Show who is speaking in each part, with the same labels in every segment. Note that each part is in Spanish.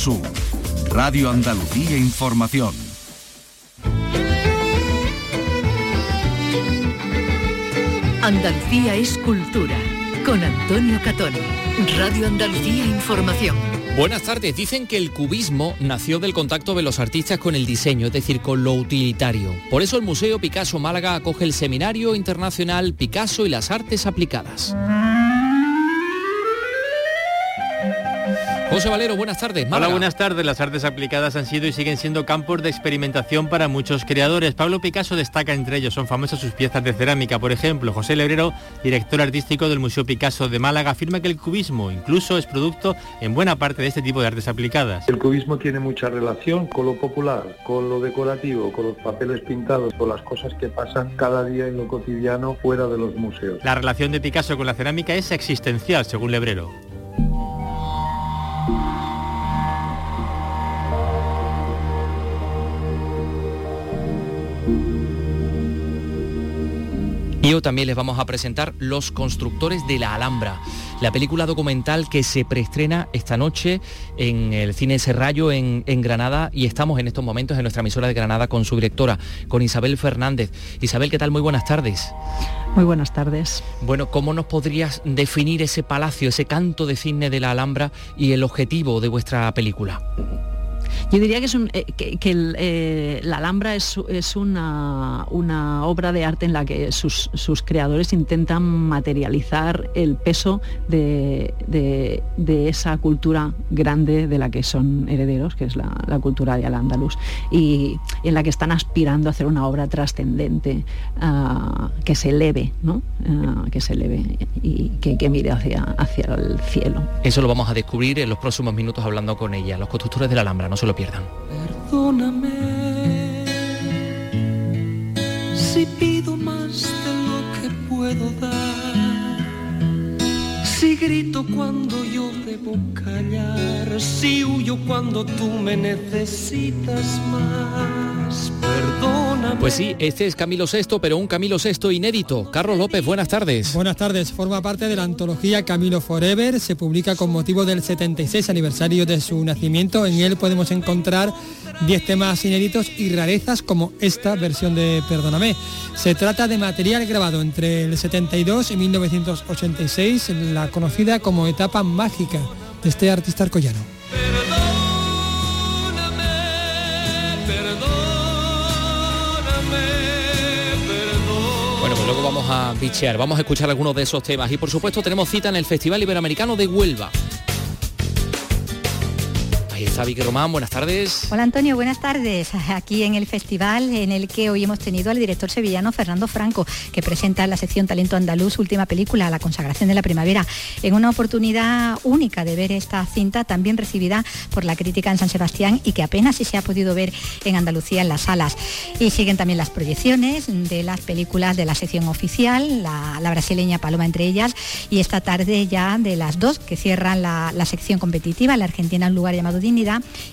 Speaker 1: Sur, Radio Andalucía Información.
Speaker 2: Andalucía es cultura, con Antonio Catón. Radio Andalucía Información.
Speaker 3: Buenas tardes. Dicen que el cubismo nació del contacto de los artistas con el diseño, es decir, con lo utilitario. Por eso el Museo Picasso Málaga acoge el Seminario Internacional Picasso y las Artes Aplicadas. José Valero, buenas tardes.
Speaker 4: Hola, buenas tardes. Las artes aplicadas han sido y siguen siendo campos de experimentación para muchos creadores. Pablo Picasso destaca entre ellos. Son famosas sus piezas de cerámica, por ejemplo. José Lebrero, director artístico del Museo Picasso de Málaga, afirma que el cubismo incluso es producto en buena parte de este tipo de artes aplicadas.
Speaker 5: El cubismo tiene mucha relación con lo popular, con lo decorativo, con los papeles pintados, con las cosas que pasan cada día en lo cotidiano fuera de los museos.
Speaker 4: La relación de Picasso con la cerámica es existencial, según Lebrero.
Speaker 3: Y hoy también les vamos a presentar Los Constructores de la Alhambra, la película documental que se preestrena esta noche en el Cine Serrallo en, en, Granada y estamos en estos momentos en nuestra emisora de Granada con su directora, con Isabel Fernández. Isabel, ¿qué tal? Muy buenas tardes.
Speaker 6: Muy buenas tardes.
Speaker 3: Bueno, ¿cómo nos podrías definir ese palacio, ese canto de cine de la Alhambra y el objetivo de vuestra película?
Speaker 6: Yo diría que, eh, el, eh, la Alhambra es, una, obra de arte en la que sus, creadores intentan materializar el peso de, esa cultura grande de la que son herederos, que es la, cultura de Al-Ándalus, y, en la que están aspirando a hacer una obra trascendente, uh, que se eleve, ¿no? Uh, que se eleve y que, que mire hacia, hacia el cielo.
Speaker 3: Eso lo vamos a descubrir en los próximos minutos hablando con ella, los constructores de la Alhambra, no se lo pierdan.
Speaker 7: Perdóname si pido más de lo que puedo dar. Si grito cuando yo debo callar, si huyo cuando tú me necesitas más.
Speaker 3: Pues sí, este es Camilo VI, pero un Camilo VI inédito. Carlos López, buenas tardes.
Speaker 8: Buenas tardes. Forma parte de la antología Camilo Forever. Se publica con motivo del 76 aniversario de su nacimiento. En él podemos encontrar 10 temas inéditos y rarezas como esta versión de Perdóname. Se trata de material grabado entre el 72 y 1986, la conocida como etapa mágica de este artista arcollano.
Speaker 3: Luego vamos a bichear, vamos a escuchar algunos de esos temas y por supuesto tenemos cita en el Festival Iberoamericano de Huelva. Está Vicky Román, buenas tardes.
Speaker 9: Hola Antonio, buenas tardes. Aquí en el festival en el que hoy hemos tenido al director sevillano Fernando Franco, que presenta en la sección Talento Andaluz, última película, La consagración de la primavera, en una oportunidad única de ver esta cinta, también recibida por la crítica en San Sebastián y que apenas si se ha podido ver en Andalucía en las salas. Y siguen también las proyecciones de las películas de la sección oficial, la, brasileña Paloma entre ellas, y esta tarde ya de las dos que cierran la sección competitiva, la argentina un lugar llamado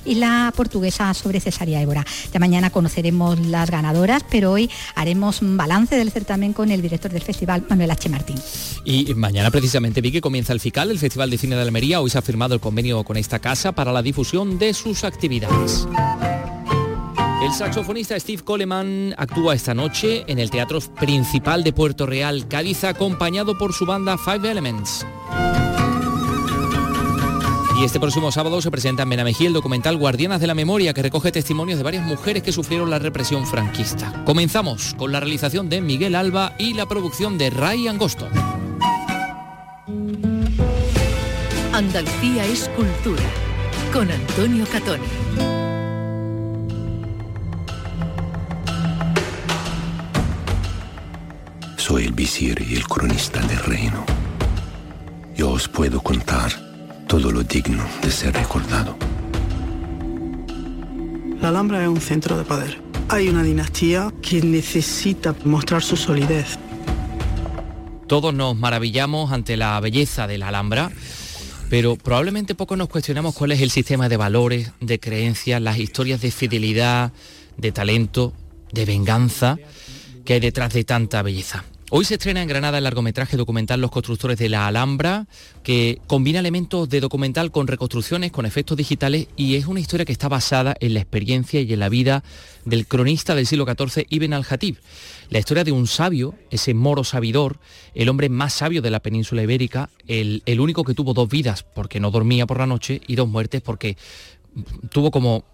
Speaker 9: Y la portuguesa sobre Cesaria Évora. Ya mañana conoceremos las ganadoras, pero hoy haremos un balance del certamen con el director del festival, Manuel H. Martín.
Speaker 3: Y mañana precisamente vi que comienza el FICAL, el Festival de Cine de Almería. Hoy se ha firmado el convenio con esta casa para la difusión de sus actividades. El saxofonista Steve Coleman actúa esta noche en el Teatro Principal de Puerto Real, Cádiz, acompañado por su banda Five Elements. Y este próximo sábado se presenta en Benamejí el documental Guardianas de la Memoria, que recoge testimonios de varias mujeres que sufrieron la represión franquista. Comenzamos con la realización de Miguel Alba y la producción de Ray Angosto.
Speaker 2: Andalucía es cultura, con Antonio Catoni.
Speaker 10: Soy el visir y el cronista del reino. Yo os puedo contar todo lo digno de ser recordado.
Speaker 11: La Alhambra es un centro de poder. Hay una dinastía que necesita mostrar su solidez.
Speaker 3: Todos nos maravillamos ante la belleza de la Alhambra, pero probablemente poco nos cuestionamos cuál es el sistema de valores, de creencias, las historias de fidelidad, de talento, de venganza que hay detrás de tanta belleza. Hoy se estrena en Granada el largometraje documental Los constructores de la Alhambra, que combina elementos de documental con reconstrucciones, con efectos digitales y es una historia que está basada en la experiencia y en la vida del cronista del siglo XIV Ibn al-Hatib. La historia de un sabio, ese moro sabidor, el hombre más sabio de la península ibérica, el, el único que tuvo dos vidas porque no dormía por la noche y dos muertes porque tuvo como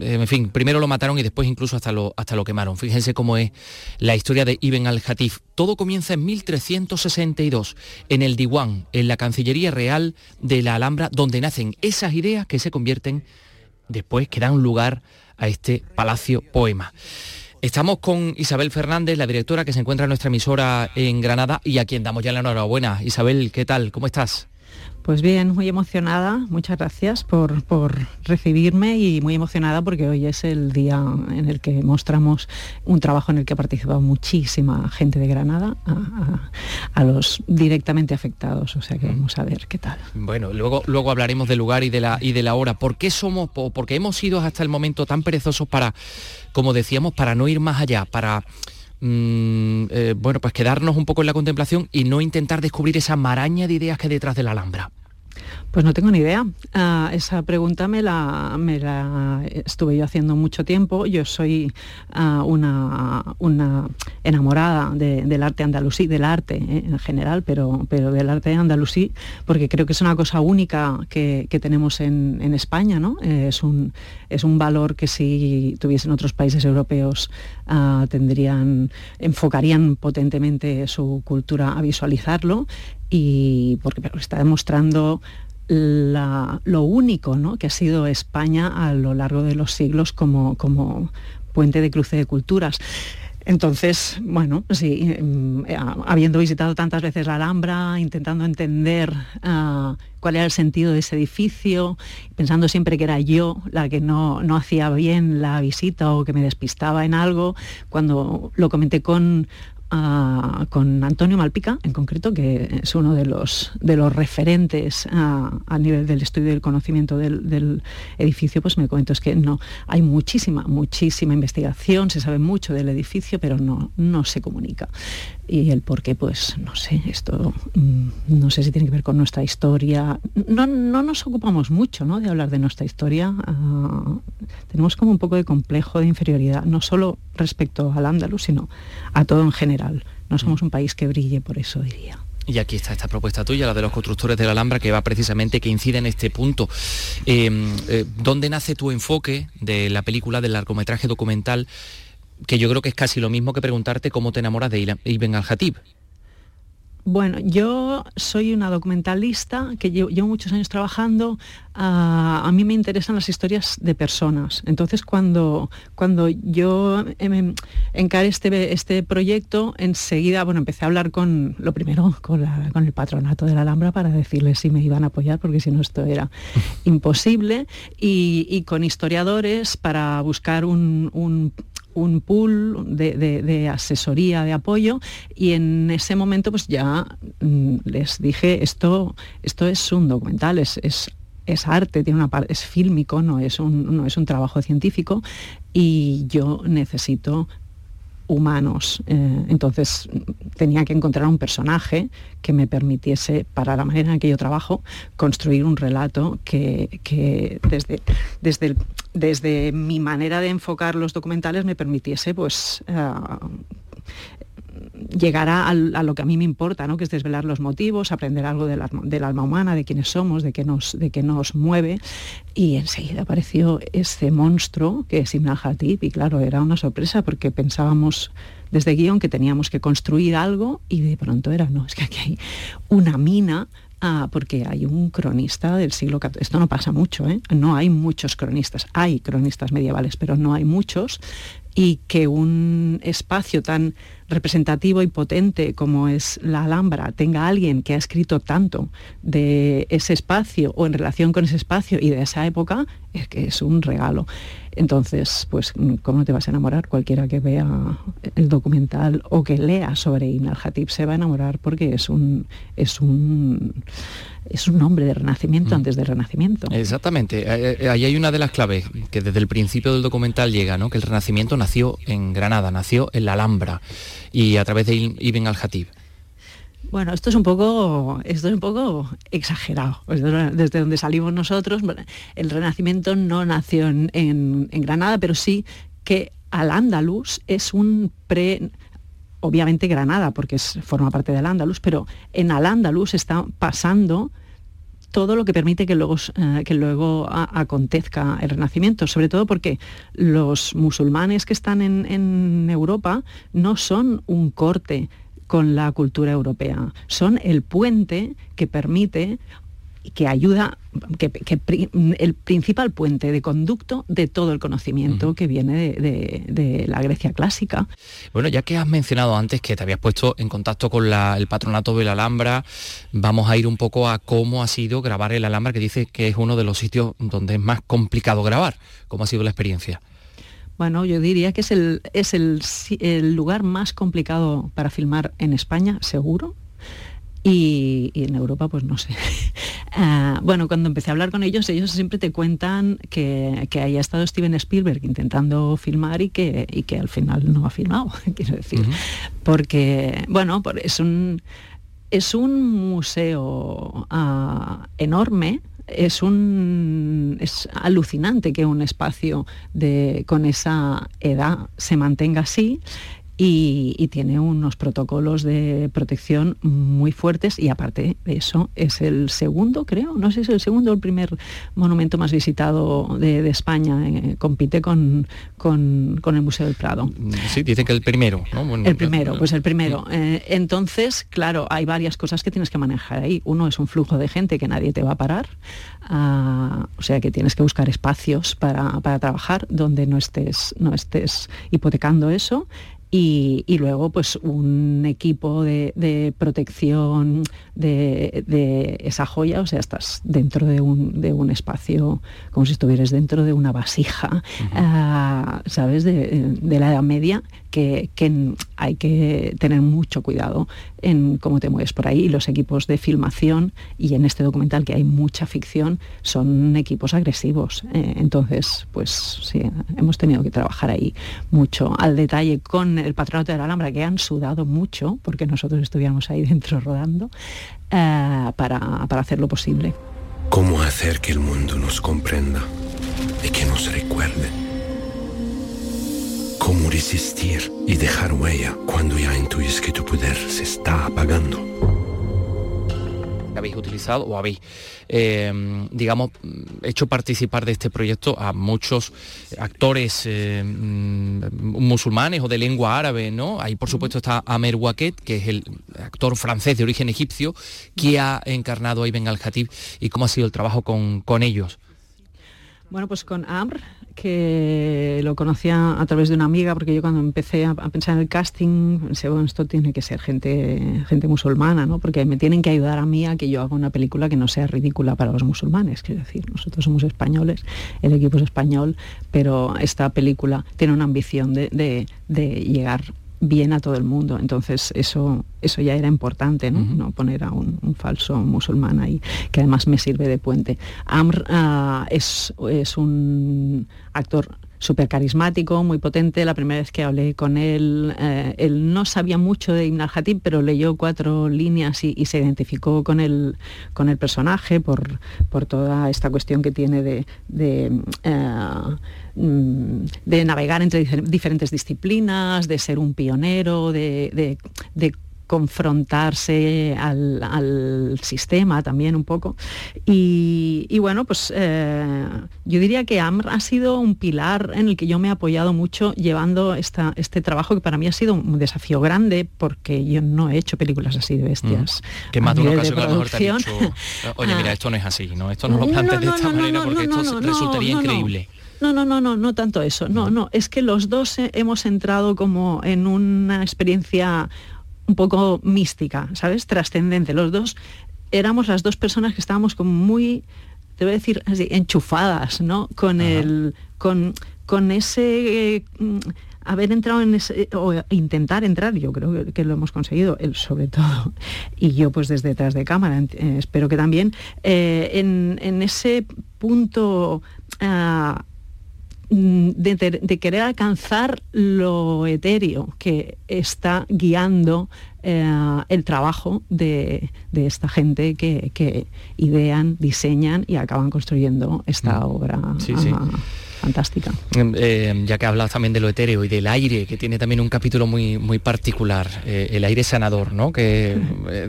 Speaker 3: en fin, primero lo mataron y después incluso hasta lo, hasta lo quemaron. Fíjense cómo es la historia de Ibn al-Hatif. Todo comienza en 1362, en el Diwan, en la Cancillería Real de la Alhambra, donde nacen esas ideas que se convierten después, que dan lugar a este Palacio Poema. Estamos con Isabel Fernández, la directora que se encuentra en nuestra emisora en Granada y a quien damos ya la enhorabuena. Isabel, ¿qué tal? ¿Cómo estás?
Speaker 6: Pues bien, muy emocionada, muchas gracias por, recibirme y muy emocionada porque hoy es el día en el que mostramos un trabajo en el que ha participado muchísima gente de Granada a, los directamente afectados, o sea que vamos a ver qué tal.
Speaker 3: Bueno, luego, luego hablaremos del lugar y de, la, y de la hora. ¿Por qué somos, porque hemos sido hasta el momento tan perezosos para, como decíamos, para no ir más allá, para Mm, eh, bueno, pues quedarnos un poco en la contemplación y no intentar descubrir esa maraña de ideas que hay detrás de la Alhambra.
Speaker 6: Pues no tengo ni idea. Ah, esa pregunta me la, me la, estuve yo haciendo mucho tiempo. Yo soy ah, una, una, enamorada del arte andalusí, del arte eh, en general, pero, pero del arte andalusí, porque creo que es una cosa única que, tenemos en, España. ¿no? Eh, es, un, es un valor que si tuviesen otros países europeos ah, tendrían, enfocarían potentemente su cultura a visualizarlo y porque está demostrando lo único que ha sido España a lo largo de los siglos como, como puente de cruce de culturas. Entonces, bueno, sí, mm, habiendo visitado tantas veces la Alhambra, intentando entender ah, cuál era el sentido de ese edificio, pensando siempre que era yo la que no, no, hacía bien la visita o que me despistaba en algo, cuando lo comenté con con Antonio Malpica, en concreto, que es uno de los, de los referentes a, nivel del estudio del conocimiento del, edificio, pues me comento es que no, hay muchísima, muchísima investigación, se sabe mucho del edificio, pero no, no se comunica. Y el por qué, pues no sé, esto mm, no sé si tiene que ver con nuestra historia. No, no nos ocupamos mucho ¿no? de hablar de nuestra historia. Ah, tenemos como un poco de complejo de inferioridad, no solo respecto al Andalus, sino a todo en general. No somos un país que brille por eso, diría.
Speaker 3: Y aquí está esta propuesta tuya, la de los constructores de la Alhambra, que va precisamente, que incide en este punto. Em, eh, ¿Dónde nace tu enfoque de la película, del largometraje documental? Que yo creo que es casi lo mismo que preguntarte cómo te enamoras de Ibn al-Hatib.
Speaker 6: Bueno, yo soy una documentalista que llevo, muchos años trabajando. a mí me interesan las historias de personas. Entonces, cuando, cuando yo em, encaré este, este proyecto, enseguida, bueno, empecé a hablar con, lo primero, con, el patronato de la Alhambra para decirles si me iban a apoyar, porque si no esto era imposible, y, con historiadores para buscar un, un pool de, asesoría, de apoyo, y en ese momento pues ya mm, les dije, esto, esto es un documental, es, es, arte, tiene una es fílmico, no es, un, no es un trabajo científico, y yo necesito humanos. Eh, entonces tenía que encontrar un personaje que me permitiese, para la manera en que yo trabajo, construir un relato que, desde, desde, desde, mi manera de enfocar los documentales me permitiese pues, eh, llegar a, lo que a mí me importa, ¿no? que es desvelar los motivos, aprender algo del, alma humana, de quiénes somos, de qué nos, de qué nos mueve. Y enseguida apareció ese monstruo que es Ibn Hatib y claro, era una sorpresa porque pensábamos desde guion que teníamos que construir algo y de pronto era, no, es que aquí hay una mina Ah, porque hay un cronista del siglo XIV. Esto no pasa mucho, ¿eh? no hay muchos cronistas. Hay cronistas medievales, pero no hay muchos. Y que un espacio tan representativo y potente como es la Alhambra tenga alguien que ha escrito tanto de ese espacio o en relación con ese espacio y de esa época, es que es un regalo. Entonces, pues, ¿cómo no te vas a enamorar? Cualquiera que vea el documental o que lea sobre Ibn al-Hatib se va a enamorar porque es un, es un es un hombre de renacimiento mm. antes del renacimiento.
Speaker 3: Exactamente. Eh, eh, ahí hay una de las claves que desde el principio del documental llega, ¿no? Que el renacimiento nació en Granada, nació en la Alhambra y a través de Ibn al-Hatib.
Speaker 6: Bueno, esto es un poco, esto es un poco exagerado. Desde donde salimos nosotros, el Renacimiento no nació en, Granada, pero sí que al Andalus es un pre obviamente Granada, porque forma parte del Andalus, pero en al Andalus está pasando todo lo que permite que luego, eh, que luego acontezca el Renacimiento, sobre todo porque los musulmanes que están en Europa no son un corte con la cultura europea. Son el puente que permite que ayuda, que, el principal puente de conducto de todo el conocimiento que viene de, la Grecia clásica.
Speaker 3: Bueno, ya que has mencionado antes que te habías puesto en contacto con el patronato de la Alhambra, vamos a ir un poco a cómo ha sido grabar el Alhambra, que dice que es uno de los sitios donde es más complicado grabar. ¿Cómo ha sido la experiencia?
Speaker 6: Bueno, yo diría que es el, es el, lugar más complicado para filmar en España, seguro. Y, en Europa, pues no sé. Ah, bueno, cuando empecé a hablar con ellos, ellos siempre te cuentan que, que haya estado Steven Spielberg intentando filmar y que, y que al final no ha filmado, quiero decir. Porque, bueno, es un, es un museo ah, enorme, es, un, es alucinante que un espacio de, con esa edad se mantenga así y, tiene unos protocolos de protección muy fuertes y aparte de eso es el segundo, creo, no sé si es el segundo o el primer monumento más visitado de, España, eh, compite con, con, el Museo del Prado.
Speaker 3: Sí, dicen que el primero,
Speaker 6: el primero, pues el primero. Eh, entonces, claro, hay varias cosas que tienes que manejar ahí. Uno es un flujo de gente que nadie te va a parar, ah, o sea que tienes que buscar espacios para, para trabajar donde no estés, no estés hipotecando eso y, luego pues un equipo de, protección de, esa joya, o sea, estás dentro de un, espacio como si estuvieras dentro de una vasija, ah, ¿sabes?, de, la Edad Media, que, hay que tener mucho cuidado en cómo te mueves por ahí. Y los equipos de filmación, y en este documental que hay mucha ficción, son equipos agresivos. Eh, entonces, pues sí, hemos tenido que trabajar ahí mucho al detalle con el patronato de la Alhambra, que han sudado mucho, porque nosotros estuviéramos ahí dentro rodando, eh, para, para hacerlo posible.
Speaker 10: ¿Cómo hacer que el mundo nos comprenda y que nos recuerde? ¿Cómo resistir y dejar huella cuando ya intuyes que tu poder se está apagando?
Speaker 3: Habéis utilizado o habéis, eh, digamos, hecho participar de este proyecto a muchos actores eh, mm, musulmanes o de lengua árabe, ¿no? Ahí, por supuesto, está Amer Waket, que es el actor francés de origen egipcio, que ha encarnado a Ibn al-Khatib y cómo ha sido el trabajo con, con ellos.
Speaker 6: Bueno, pues con Amr, que lo conocía a través de una amiga, porque yo cuando empecé a, pensar en el casting, pensé, bueno, esto tiene que ser gente, gente musulmana, ¿no? Porque me tienen que ayudar a mí a que yo haga una película que no sea ridícula para los musulmanes. Quiero decir, nosotros somos españoles, el equipo es español, pero esta película tiene una ambición de, de, de llegar bien a todo el mundo. Entonces eso, eso ya era importante, ¿no? poner a un, falso musulmán ahí, que además me sirve de puente. Amr ah, es, es un actor súper carismático, muy potente. La primera vez que hablé con él, eh, él no sabía mucho de Ibn al-Hatib, pero leyó cuatro líneas y, se identificó con el, con el personaje por, por toda esta cuestión que tiene de, de eh, mm, navegar entre diferentes disciplinas, de ser un pionero, de, de confrontarse al, sistema también un poco. Y, bueno, pues eh, yo diría que AMR ha sido un pilar en el que yo me he apoyado mucho llevando esta, este trabajo que para mí ha sido un desafío grande porque yo no he hecho películas así de bestias.
Speaker 3: Mm. Que más de una ocasión a lo mejor te dicho, oye, mira, esto no es así, ¿no? Esto no lo plantees de esta manera porque esto resultaría increíble.
Speaker 6: No, no, no, no, no tanto eso. No, no, es que los dos hemos entrado como en una experiencia un poco mística, ¿sabes? Trascendente. Los dos éramos las dos personas que estábamos como muy, te voy a decir así, enchufadas, ¿no? Con el. Con, con ese... Eh, haber entrado en ese, o intentar entrar, yo creo que, lo hemos conseguido, él sobre todo, y yo pues desde detrás de cámara, eh, espero que también, en, ese punto ah, mm, de, querer alcanzar lo etéreo que está guiando eh, el trabajo de, esta gente que, idean, diseñan y acaban construyendo esta mm. obra. Fantástica.
Speaker 3: Em, eh, ya que hablas también de lo etéreo y del aire, que tiene también un capítulo muy, muy particular, eh, el aire sanador, ¿no? que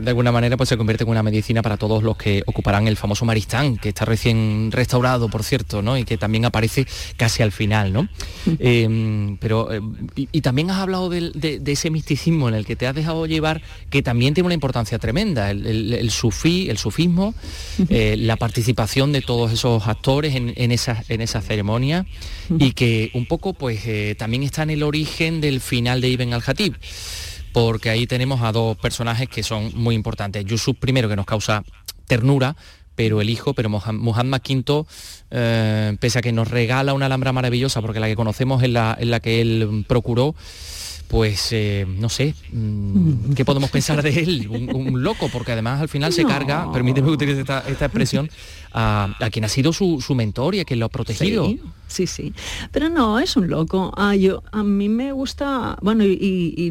Speaker 3: de alguna manera pues, se convierte en una medicina para todos los que ocuparán el famoso Maristán, que está recién restaurado, por cierto, ¿no? y que también aparece casi al final. ¿no? Em, pero, y, también has hablado de, ese misticismo en el que te has dejado llevar que también tiene una importancia tremenda, el, sufí, el sufismo, eh, la participación de todos esos actores en, en esa, en esa y que un poco pues eh, también está en el origen del final de Ibn al-Hatib porque ahí tenemos a dos personajes que son muy importantes. Yusuf primero, que nos causa ternura, pero el hijo, pero Muhammad V, eh, pese a que nos regala una alhambra maravillosa, porque la que conocemos es la, la que él procuró, pues eh, no sé, mm, ¿qué podemos pensar de él? Un, loco, porque además al final se carga, permíteme utilizar esta, expresión, a, quien ha sido su, mentor y a quien lo ha protegido.
Speaker 6: Sí, sí, pero no, es un loco. Ah, yo, a mí me gusta, bueno, y,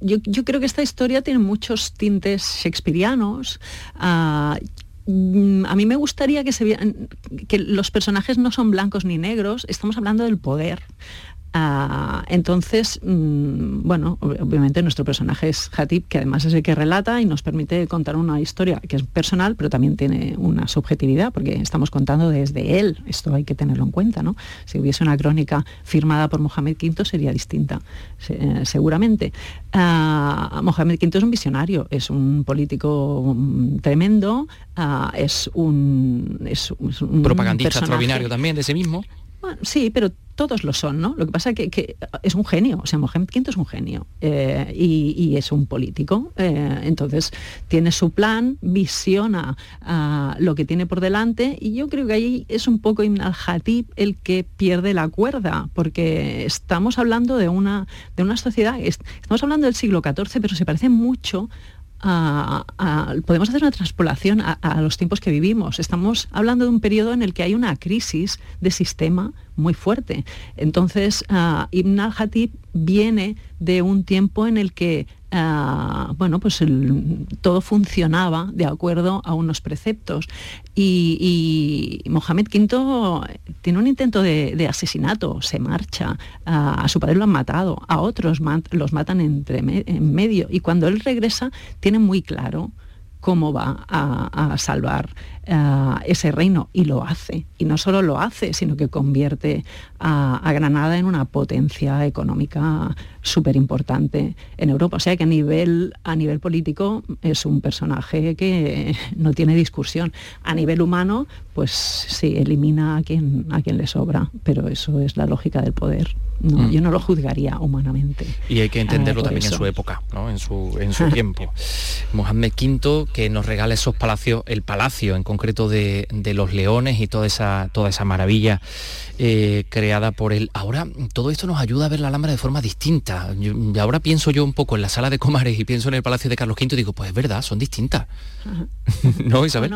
Speaker 6: yo, creo que esta historia tiene muchos tintes shakespearianos. Ah, mm, a mí me gustaría que se vean que los personajes no son blancos ni negros, estamos hablando del poder. Ah, entonces, mm, bueno, obviamente nuestro personaje es Hatip, que además es el que relata y nos permite contar una historia que es personal, pero también tiene una subjetividad, porque estamos contando desde él. Esto hay que tenerlo en cuenta, ¿no? Si hubiese una crónica firmada por Mohamed V sería distinta, eh, seguramente. Uh, Mohamed V es un visionario, es un político mm, tremendo, ah, es, un, es, un
Speaker 3: propagandista extraordinario también de sí mismo.
Speaker 6: Sí, pero todos lo son, ¿no? Lo que pasa es que, es un genio, o sea, Mohamed V es un genio eh, y, es un político. Eh, entonces, tiene su plan, visiona ah, lo que tiene por delante y yo creo que ahí es un poco Ibn al-Hatib el que pierde la cuerda, porque estamos hablando de una, de una sociedad, estamos hablando del siglo XIV, pero se parece mucho podemos hacer una transpolación a, los tiempos que vivimos. Estamos hablando de un periodo en el que hay una crisis de sistema muy fuerte. Entonces, uh, Ibn al-Hatib viene de un tiempo en el que Ah, bueno, pues todo funcionaba de acuerdo a unos preceptos. Y, Mohamed V tiene un intento de, asesinato, se marcha, a su padre lo han matado, a otros los matan entre en medio. Y cuando él regresa, tiene muy claro cómo va a, salvar eh, ese reino y lo hace. Y no solo lo hace, sino que convierte a, Granada en una potencia económica súper importante en Europa. O sea que a nivel, a nivel político es un personaje que no tiene discusión. A nivel humano, pues sí, elimina a quien, a quien le sobra, pero eso es la lógica del poder. Mm. Yo no lo juzgaría humanamente.
Speaker 3: Y hay que entenderlo también en su época, en su, en su tiempo. Mohamed V, que nos regala esos palacios, el palacio en concreto de, los leones y toda esa, toda esa maravilla eh, creada por él. Ahora, todo esto nos ayuda a ver la Alhambra de forma distinta. y ahora pienso yo un poco en la sala de Comares y pienso en el Palacio de Carlos V y digo, pues es verdad, son distintas. ¿No, Isabel?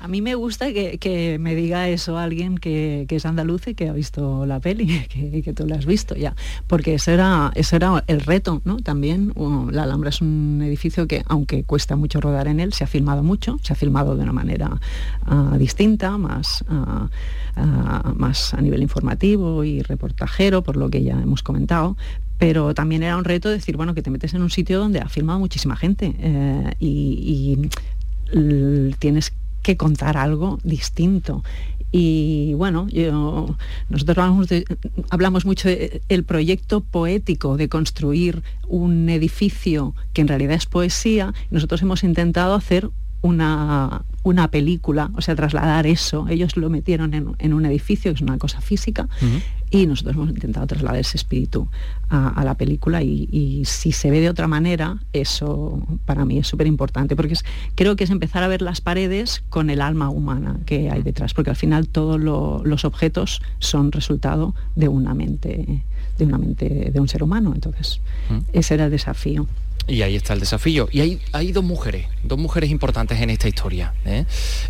Speaker 6: a mí me gusta que, me diga eso alguien que, es andaluz y que ha visto la peli, que, que tú la has visto ya, porque ese era, ese era el reto, ¿no? También la Alhambra es un edificio que, aunque cuesta mucho rodar en él, se ha filmado mucho, se ha filmado de una manera ah, distinta, más, ah, ah, más a nivel informativo y reportajero, por lo que ya hemos comentado, pero también era un reto decir, bueno, que te metes en un sitio donde ha filmado muchísima gente eh, y, tienes que contar algo distinto y bueno, nosotros hablamos, mucho del proyecto poético de construir un edificio que en realidad es poesía. Nosotros hemos intentado hacer una, una película, o sea, trasladar eso. Ellos lo metieron en, un edificio, que es una cosa física, y nosotros hemos intentado trasladar ese espíritu a, la película y, si se ve de otra manera, eso para mí es súper importante, porque creo que es empezar a ver las paredes con el alma humana que hay detrás, porque al final todos los objetos son resultado de una mente, de una mente de un ser humano. Entonces, ese era el desafío.
Speaker 3: Y ahí está el desafío. Y hay, hay dos mujeres, dos mujeres importantes en esta historia, ¿eh?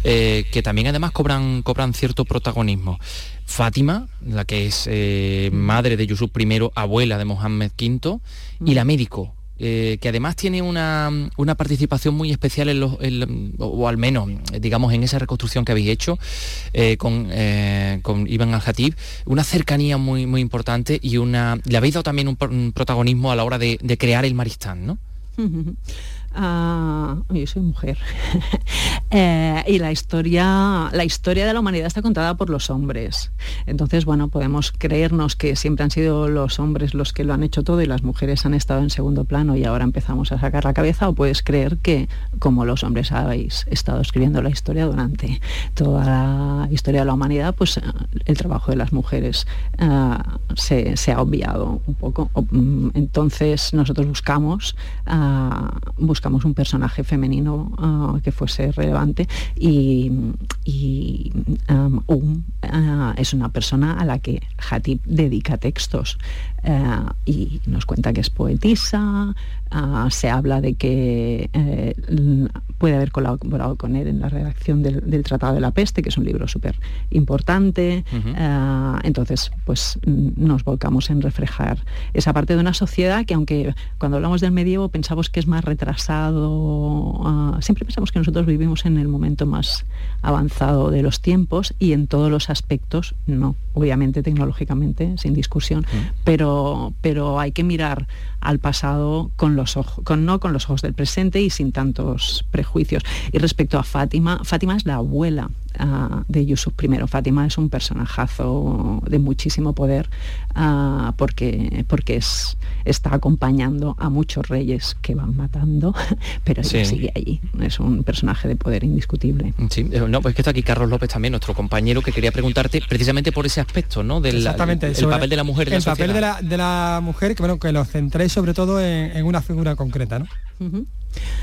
Speaker 3: Eh, que también además cobran, cobran cierto protagonismo. Fátima, la que es eh, madre de Yusuf I, abuela de Mohammed V, y la médico, que además tiene una, participación muy especial en los, o, al menos, digamos, en esa reconstrucción que habéis hecho con, con Ibn al-Hatib, una cercanía muy, muy importante y una. Le habéis dado también un, protagonismo a la hora de, de crear el Maristán, ¿no?
Speaker 6: Yo soy mujer. Eh, y la historia, la historia de la humanidad está contada por los hombres. Entonces, bueno, podemos creernos que siempre han sido los hombres los que lo han hecho todo y las mujeres han estado en segundo plano y ahora empezamos a sacar la cabeza, o puedes creer que, como los hombres habéis estado escribiendo la historia durante toda la historia de la humanidad, pues eh, el trabajo de las mujeres eh, se, ha obviado un poco. Mm, entonces, nosotros buscamos, buscamos un personaje femenino ah, que fuese relevante y, ah, es una persona a la que Hatip dedica textos eh, y nos cuenta que es poetisa, ah, se habla de que eh, puede haber colaborado con él en la redacción del, Tratado de la Peste, que es un libro súper importante. Eh, entonces, pues nos volcamos en reflejar esa parte de una sociedad que aunque cuando hablamos del medievo pensamos que es más retrasado, ah, siempre pensamos que nosotros vivimos en el momento más avanzado de los tiempos y en todos los aspectos no, obviamente tecnológicamente, sin discusión, pero pero, hay que mirar al pasado con los ojos, con, no con los ojos del presente y sin tantos prejuicios. Y respecto a Fátima, Fátima es la abuela de Yusuf I. Fátima es un personajazo de muchísimo poder porque, porque es, está acompañando a muchos reyes que van matando, pero ella sigue allí. Es un personaje de poder indiscutible.
Speaker 3: Sí, eh, no, pues que está aquí Carlos López también, nuestro compañero, que quería preguntarte precisamente por ese aspecto, ¿no? Del
Speaker 8: Exactamente,
Speaker 3: el, papel de la mujer.
Speaker 8: el papel de la, de la, mujer, que bueno, que lo centréis sobre todo en, en una figura concreta, ¿no?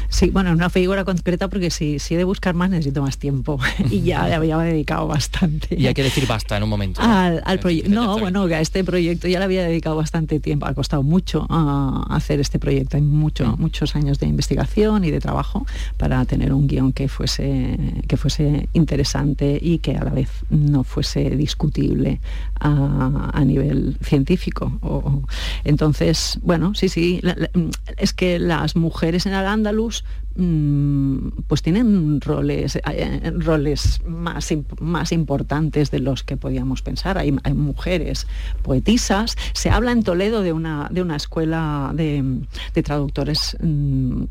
Speaker 6: Sí, bueno, una figura concreta porque si, si he de buscar más necesito más tiempo y ya le había dedicado bastante.
Speaker 3: Y hay que decir basta en un momento.
Speaker 6: Al, proyecto. No, bueno, que a este proyecto ya le había dedicado bastante tiempo, ha costado mucho a hacer este proyecto, hay mucho, mm. muchos años de investigación y de trabajo para tener un guion que fuese, que fuese interesante y que a la vez no fuese discutible a, nivel científico. entonces, bueno, sí, sí, es que las mujeres en el Andalus pues tienen roles, eh, roles más, más importantes de los que podíamos pensar. Hay, mujeres poetisas. Se habla en Toledo de una, de una escuela de, traductores mm,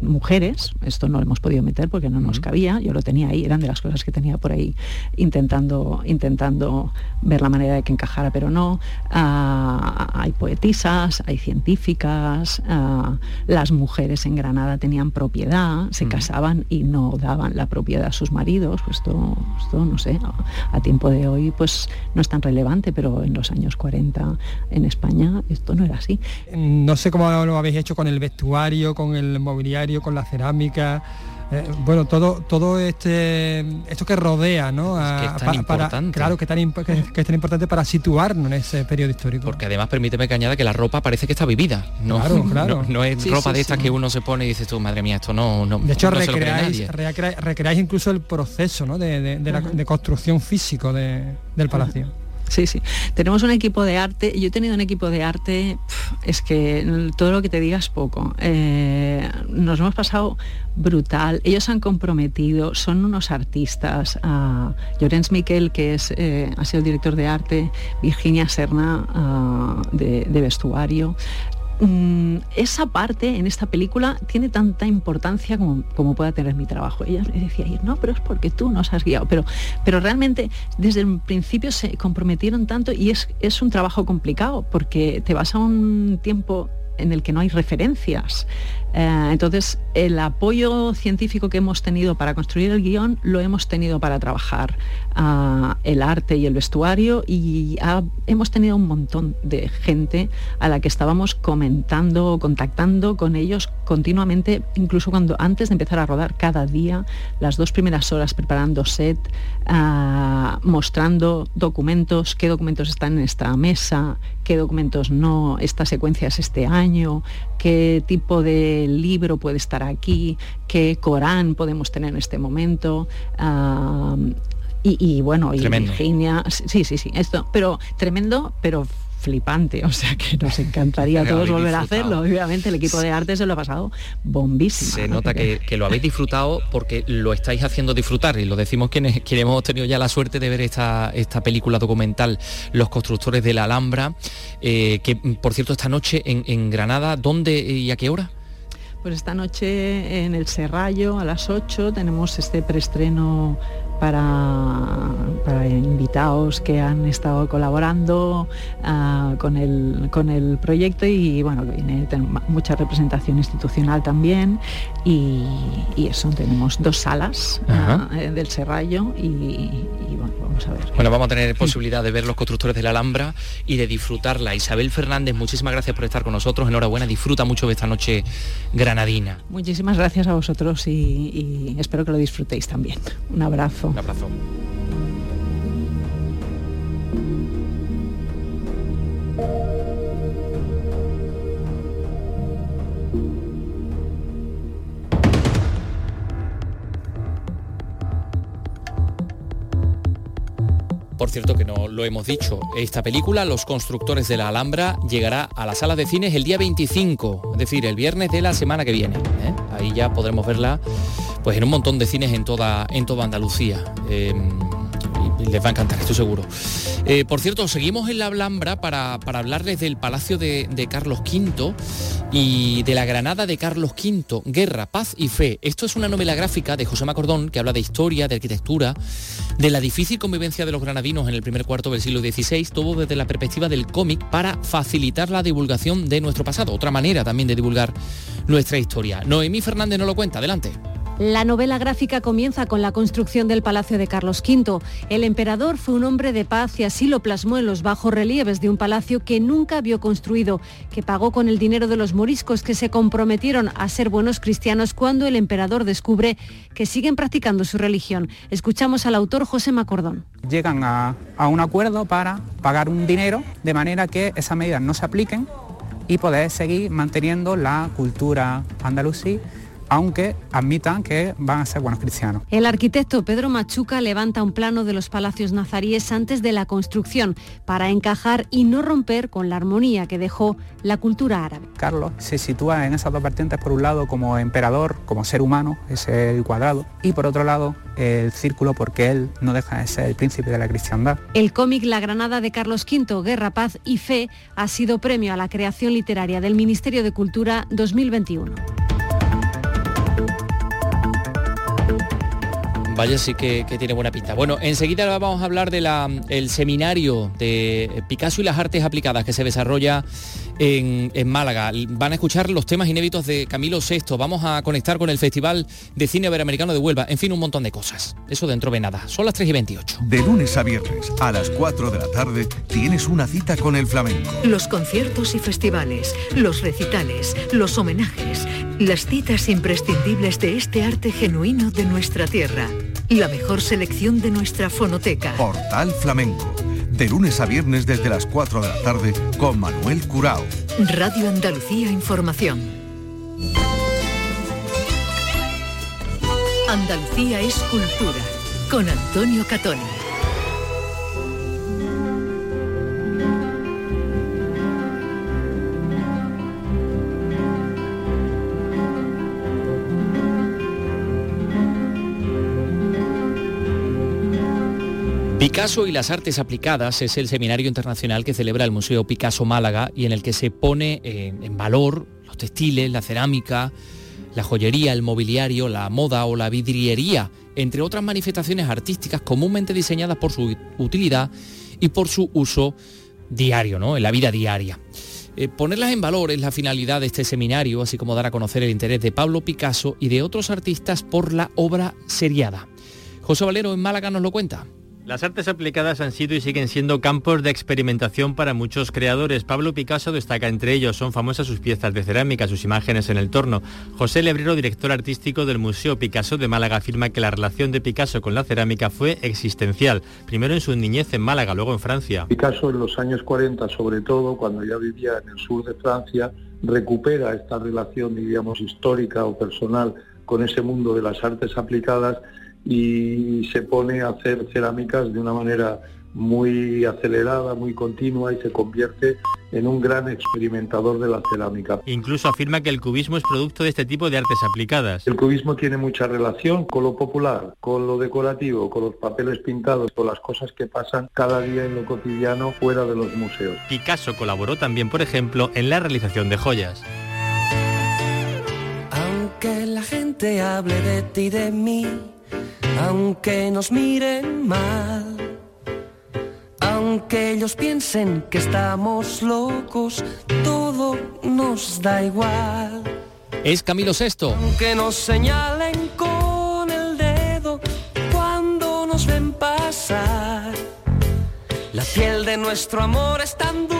Speaker 6: mujeres, esto no lo hemos podido meter porque no nos cabía, yo lo tenía ahí, eran de las cosas que tenía por ahí intentando, intentando ver la manera de que encajara, pero no. Ah, hay poetisas, hay científicas, ah, las mujeres en Granada tenían propiedad, se casaban y no daban la propiedad a sus maridos, pues esto, esto no sé, a, tiempo de hoy pues no es tan relevante, pero en los años 40 en España esto no era así.
Speaker 8: No sé cómo lo habéis hecho con el vestuario, con el mobiliario con la cerámica. Eh, bueno, todo, todo este esto que rodea, ¿no? claro, que, tan, que, es tan importante para situarnos en ese periodo histórico.
Speaker 3: Porque además permíteme que añada que la ropa parece que está vivida. No, claro, claro. no, es ropa de estas que uno se pone y dices tú, madre mía, esto no, no
Speaker 8: De hecho, recreáis, recreáis, incluso el proceso ¿no? de, de, construcción físico del palacio.
Speaker 6: Sí, sí. Tenemos un equipo de arte. Yo he tenido un equipo de arte, es que todo lo que te digas poco. Eh, nos hemos pasado brutal. Ellos han comprometido, son unos artistas. Uh, Miquel, que es, eh, ha sido el director de arte, Virginia Serna ah, de, vestuario. Mm, esa parte en esta película tiene tanta importancia como, como pueda tener mi trabajo. Ella le decía, no, pero es porque tú nos has guiado. Pero, pero realmente desde el principio se comprometieron tanto y es, es un trabajo complicado porque te vas a un tiempo en el que no hay referencias. Eh, entonces, el apoyo científico que hemos tenido para construir el guion lo hemos tenido para trabajar ah, el arte y el vestuario y hemos tenido un montón de gente a la que estábamos comentando, contactando con ellos continuamente, incluso cuando antes de empezar a rodar cada día, las dos primeras horas preparando set, ah, mostrando documentos, qué documentos están en esta mesa, qué documentos no, esta secuencia es este año, qué tipo de libro puede estar aquí, qué Corán podemos tener en este momento. Y, bueno, y Virginia, sí, sí, sí, esto, pero tremendo, pero flipante, o sea que nos encantaría a todos volver a hacerlo. Obviamente el equipo de arte se lo ha pasado bombísimo.
Speaker 3: Se nota que, lo habéis disfrutado porque lo estáis haciendo disfrutar y lo decimos quienes, quienes hemos tenido ya la suerte de ver esta, esta película documental Los constructores de la Alhambra, eh, que por cierto esta noche en, en Granada, ¿dónde y a qué hora?
Speaker 6: Pues esta noche en el Serrallo a las 8 tenemos este preestreno para, para invitados que han estado colaborando ah, con, el, con el proyecto y bueno, viene mucha representación institucional también y, eso, tenemos dos salas ah, eh, del Serrallo y, bueno, vamos a ver.
Speaker 3: Bueno, vamos a tener posibilidad de ver los constructores de la Alhambra y de disfrutarla. Isabel Fernández, muchísimas gracias por estar con nosotros, enhorabuena, disfruta mucho de esta noche granadina.
Speaker 6: Muchísimas gracias a vosotros y espero que lo disfrutéis también. Un abrazo.
Speaker 3: Un abrazo. Por cierto que no lo hemos dicho, esta película, Los constructores de la Alhambra, llegará a las salas de cines el día 25, es decir, el viernes de la semana que viene. ¿eh? Ahí ya podremos verla pues en un montón de cines en toda, en toda Andalucía. Em, les va a encantar, estoy seguro. Eh, por cierto, seguimos en la Alhambra para, hablarles del Palacio de, Carlos V y de la Granada de Carlos V, Guerra, Paz y Fe. Esto es una novela gráfica de José Macordón que habla de historia, de arquitectura, de la difícil convivencia de los granadinos en el primer cuarto del siglo XVI, todo desde la perspectiva del cómic para facilitar la divulgación de nuestro pasado. Otra manera también de divulgar nuestra historia. Noemí Fernández no lo cuenta, adelante.
Speaker 12: La novela gráfica comienza con la construcción del Palacio de Carlos V. El emperador fue un hombre de paz y así lo plasmó en los bajos relieves de un palacio que nunca vio construido, que pagó con el dinero de los moriscos que se comprometieron a ser buenos cristianos cuando el emperador descubre que siguen practicando su religión. Escuchamos al autor José Macordón.
Speaker 13: Llegan a, un acuerdo para pagar un dinero de manera que esas medidas no se apliquen y poder seguir manteniendo la cultura andalusí aunque admitan que van a ser buenos cristianos.
Speaker 12: El arquitecto Pedro Machuca levanta un plano de los palacios nazaríes antes de la construcción para encajar y no romper con la armonía que dejó la cultura árabe.
Speaker 13: Carlos se sitúa en esas dos vertientes, por un lado como emperador, como ser humano, es el cuadrado, y por otro lado el círculo porque él no deja de ser el príncipe de la cristiandad.
Speaker 12: El cómic La Granada de Carlos V, Guerra, Paz y Fe ha sido premio a la creación literaria del Ministerio de Cultura 2021.
Speaker 3: Vaya, sí que, tiene buena pinta. Bueno, enseguida vamos a hablar del seminario de Picasso y las artes aplicadas que se desarrolla en, Málaga. Van a escuchar los temas inéditos de Camilo VI. Vamos a conectar con el Festival de Cine Iberoamericano de Huelva. En fin, un montón de cosas. Eso dentro de nada. Son las 3 y 28.
Speaker 1: De lunes a viernes a las 4 de la tarde tienes una cita con el flamenco.
Speaker 2: Los conciertos y festivales, los recitales, los homenajes, las citas imprescindibles de este arte genuino de nuestra tierra. La mejor selección de nuestra fonoteca.
Speaker 1: Portal Flamenco. De lunes a viernes desde las 4 de la tarde con Manuel Curao.
Speaker 2: Radio Andalucía Información. Andalucía es cultura. Con Antonio Catoni.
Speaker 3: Picasso y las artes aplicadas es el seminario internacional que celebra el Museo Picasso Málaga y en el que se pone eh, en valor los textiles, la cerámica, la joyería, el mobiliario, la moda o la vidriería, entre otras manifestaciones artísticas comúnmente diseñadas por su utilidad y por su uso diario, ¿no? en la vida diaria. Eh, ponerlas en valor es la finalidad de este seminario, así como dar a conocer el interés de Pablo Picasso y de otros artistas por la obra seriada. José Valero en Málaga nos lo cuenta.
Speaker 4: Las artes aplicadas han sido y siguen siendo campos de experimentación para muchos creadores. Pablo Picasso destaca entre ellos, son famosas sus piezas de cerámica, sus imágenes en el torno. José Lebrero, director artístico del Museo Picasso de Málaga, afirma que la relación de Picasso con la cerámica fue existencial, primero en su niñez en Málaga, luego en Francia.
Speaker 5: Picasso en los años 40, sobre todo, cuando ya vivía en el sur de Francia, recupera esta relación, diríamos, histórica o personal con ese mundo de las artes aplicadas y se pone a hacer cerámicas de una manera muy acelerada, muy continua y se convierte en un gran experimentador de la cerámica.
Speaker 4: Incluso afirma que el cubismo es producto de este tipo de artes aplicadas.
Speaker 5: El cubismo tiene mucha relación con lo popular, con lo decorativo, con los papeles pintados, con las cosas que pasan cada día en lo cotidiano fuera de los museos.
Speaker 4: Picasso colaboró también, por ejemplo, en la realización de joyas.
Speaker 7: Aunque la gente hable de ti y de mí, aunque nos miren mal, aunque ellos piensen que estamos locos, todo nos da igual.
Speaker 3: Es Camilo Sesto.
Speaker 7: Aunque nos señalen con el dedo cuando nos ven pasar, la piel de nuestro amor es tan dura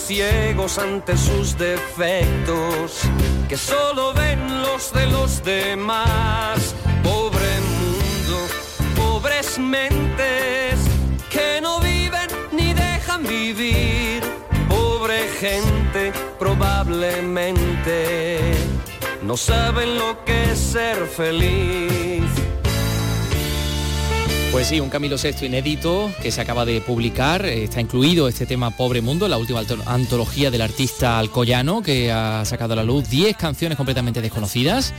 Speaker 7: ciegos ante sus defectos que solo ven los de los demás. Pobre mundo, pobres mentes que no viven ni dejan vivir. Pobre gente, probablemente no saben lo que es ser feliz.
Speaker 3: Pues sí, un Camilo Sexto inédito que se acaba de publicar. Está incluido este tema Pobre Mundo, la última antología del artista alcoyano que ha sacado a la luz 10 canciones completamente desconocidas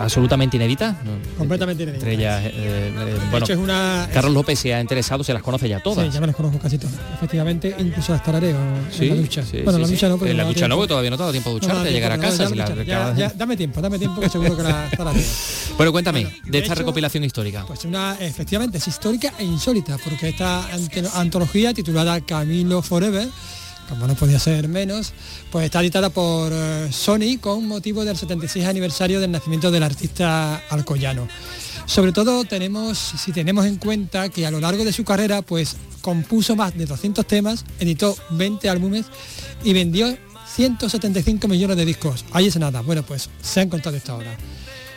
Speaker 3: absolutamente inédita.
Speaker 8: Completamente inédita.
Speaker 3: Entre ellas, eh, eh, bueno,
Speaker 8: es una,
Speaker 3: Carlos López se ha interesado, se las conoce ya todas.
Speaker 8: Sí, ya me las conozco casi todas. Efectivamente, incluso las tarareo
Speaker 3: sí,
Speaker 8: en la ducha.
Speaker 3: Sí,
Speaker 8: bueno,
Speaker 3: sí,
Speaker 8: la ducha no, porque
Speaker 3: en la
Speaker 8: no
Speaker 3: ducha no, todavía no te ha dado tiempo de ducharte,
Speaker 8: no, no
Speaker 3: llegar a casa. si la,
Speaker 8: ya, ya, dame tiempo, dame tiempo, que seguro que la tarareo.
Speaker 3: Bueno, cuéntame,
Speaker 8: Bueno,
Speaker 3: de,
Speaker 8: de
Speaker 3: esta recopilación histórica.
Speaker 8: Pues una, efectivamente, es histórica e insólita, porque esta antología titulada Camilo Forever, como no podía ser menos, pues está editada por eh, Sony con motivo del 76 aniversario del nacimiento del artista alcoyano. Sobre todo tenemos, si tenemos en cuenta que a lo largo de su carrera, pues compuso más de 200 temas, editó 20 álbumes y vendió 175 millones de discos. Ahí es nada. Bueno, pues se han contado esta hora.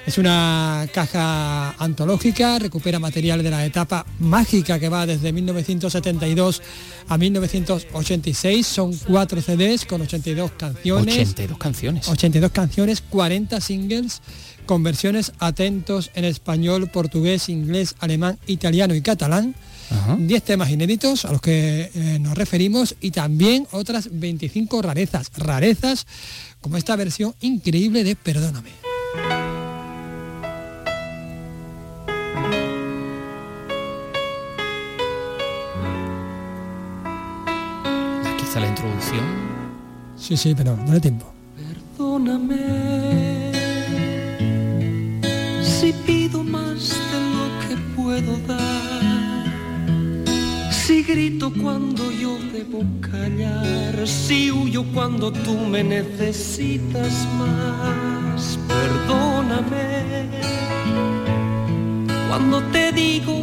Speaker 8: Es una caja antológica, recupera material de la etapa mágica que va desde 1972 a 1986. Son cuatro CDs con 82 canciones.
Speaker 3: 82 canciones.
Speaker 8: 82 canciones, 40 singles con versiones atentos en español, portugués, inglés, alemán, italiano y catalán. 10 temas inéditos a los que eh, nos referimos y también otras 25 rarezas. Rarezas como esta versión increíble de Perdóname.
Speaker 3: La introducción.
Speaker 8: Sí, sí, pero dale tiempo.
Speaker 7: Perdóname si pido más de lo que puedo dar. Si grito cuando yo debo callar, si huyo cuando tú me necesitas más. Perdóname cuando te digo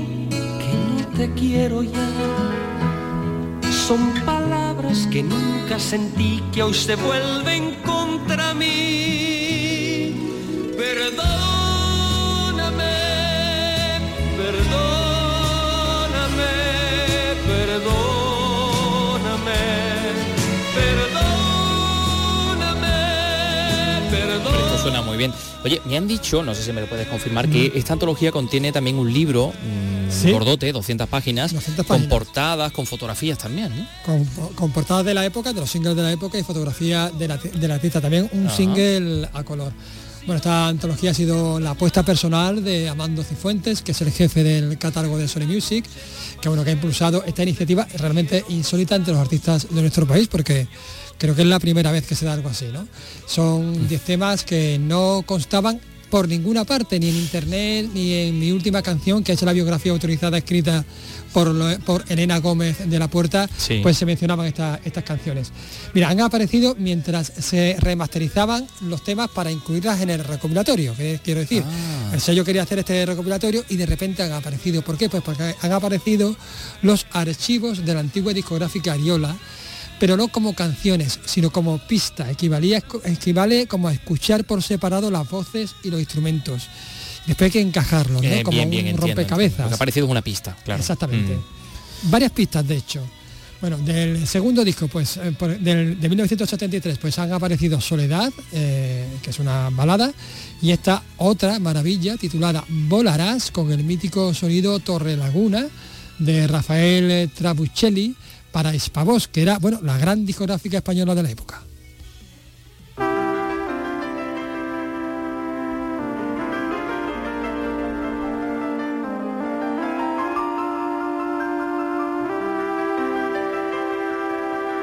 Speaker 7: que no te quiero ya. Son palabras que nunca sentí que hoy se vuelven contra mí. Perdóname, perdóname, perdóname, perdóname, perdóname.
Speaker 3: Esto suena muy bien. Oye, me han dicho, no sé si me lo puedes confirmar, que esta antología contiene también un libro mm,
Speaker 8: Sí.
Speaker 3: gordote, 200 páginas,
Speaker 8: 200
Speaker 3: con portadas, con fotografías también, ¿no?
Speaker 8: con, con portadas de la época, de los singles de la época y fotografía de la- del artista. También un
Speaker 3: Ajá.
Speaker 8: single a color. Bueno, esta antología ha sido la apuesta personal de Amando Cifuentes, que es el jefe del catálogo de Sony Music, que bueno, que ha impulsado esta iniciativa realmente insólita entre los artistas de nuestro país, porque creo que es la primera vez que se da algo así, ¿no? Son 10 temas que no constaban por ninguna parte, ni en internet, ni en mi última canción, que es la biografía autorizada escrita por, por Elena Gómez de la Puerta, pues se mencionaban estas canciones. Mira, han aparecido mientras se remasterizaban los temas para incluirlas en el recopilatorio, que quiero decir. Ah. El sello quería hacer este recopilatorio y de repente han aparecido. ¿Por qué? Pues porque han aparecido los archivos de la antigua discográfica Ariola, pero no como canciones, sino como pista. Equivalía, equivale como a escuchar por separado las voces y los instrumentos. Después hay que encajarlos, ¿no? como un rompecabezas.
Speaker 3: ha parecido una pista, claro.
Speaker 8: Exactamente. Mm. Varias pistas, de hecho. Bueno, del segundo disco, pues, eh, de 1973, pues han aparecido Soledad, eh, que es una balada, y esta otra maravilla titulada Volarás, con el mítico sonido Torre Laguna, de Rafael Trabuccelli, para Espavos, que era bueno, la gran discográfica española de la época.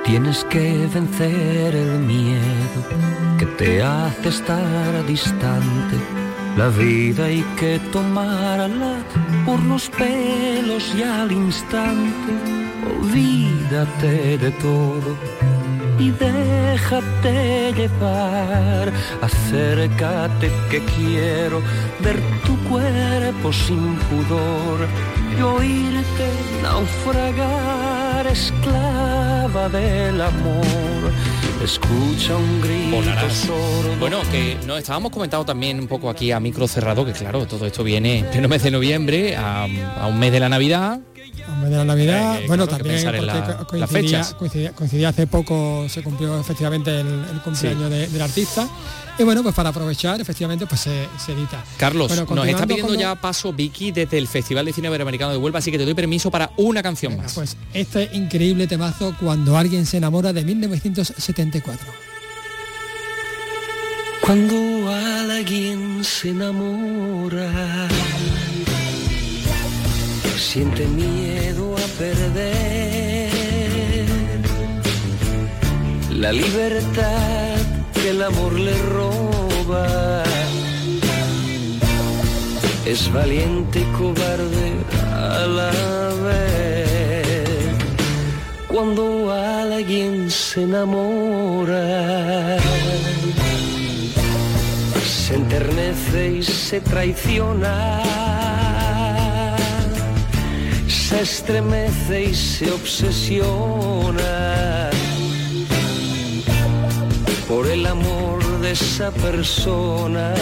Speaker 7: Tienes que vencer el miedo que te hace estar distante. La vida hay que tomarla por los pelos y al instante olvídate de todo y déjate llevar. Acércate que quiero ver tu cuerpo sin pudor y oírte naufragar, esclava del amor. Escucha un grito.
Speaker 3: Bueno, que nos estábamos comentando también un poco aquí a micro cerrado, que claro, todo esto viene en pleno mes de noviembre, a, a un mes de la Navidad,
Speaker 8: de la Navidad, bueno, también coincidía, hace poco, se cumplió efectivamente el, cumpleaños del artista. Y bueno, pues para aprovechar, efectivamente, pues se, edita.
Speaker 3: Carlos, nos está pidiendo ya paso Vicky desde el Festival de Cine Iberoamericano de Huelva, así que te doy permiso para una canción más.
Speaker 8: Pues este increíble temazo, Cuando alguien se enamora, de 1974.
Speaker 7: Cuando alguien se enamora siente miedo a perder la libertad que el amor le roba. Es valiente y cobarde a la vez. Cuando alguien se enamora, se enternece y se traiciona se estremece y se obsesiona por el amor de esa persona.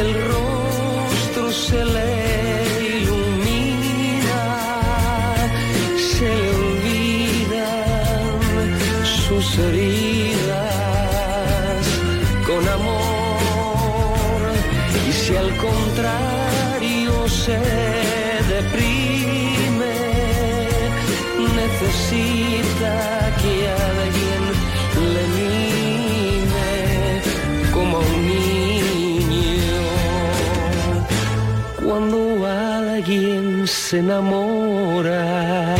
Speaker 7: El rostro se le ilumina, se le olvidan sus heridas con amor y si al contrario se enamora.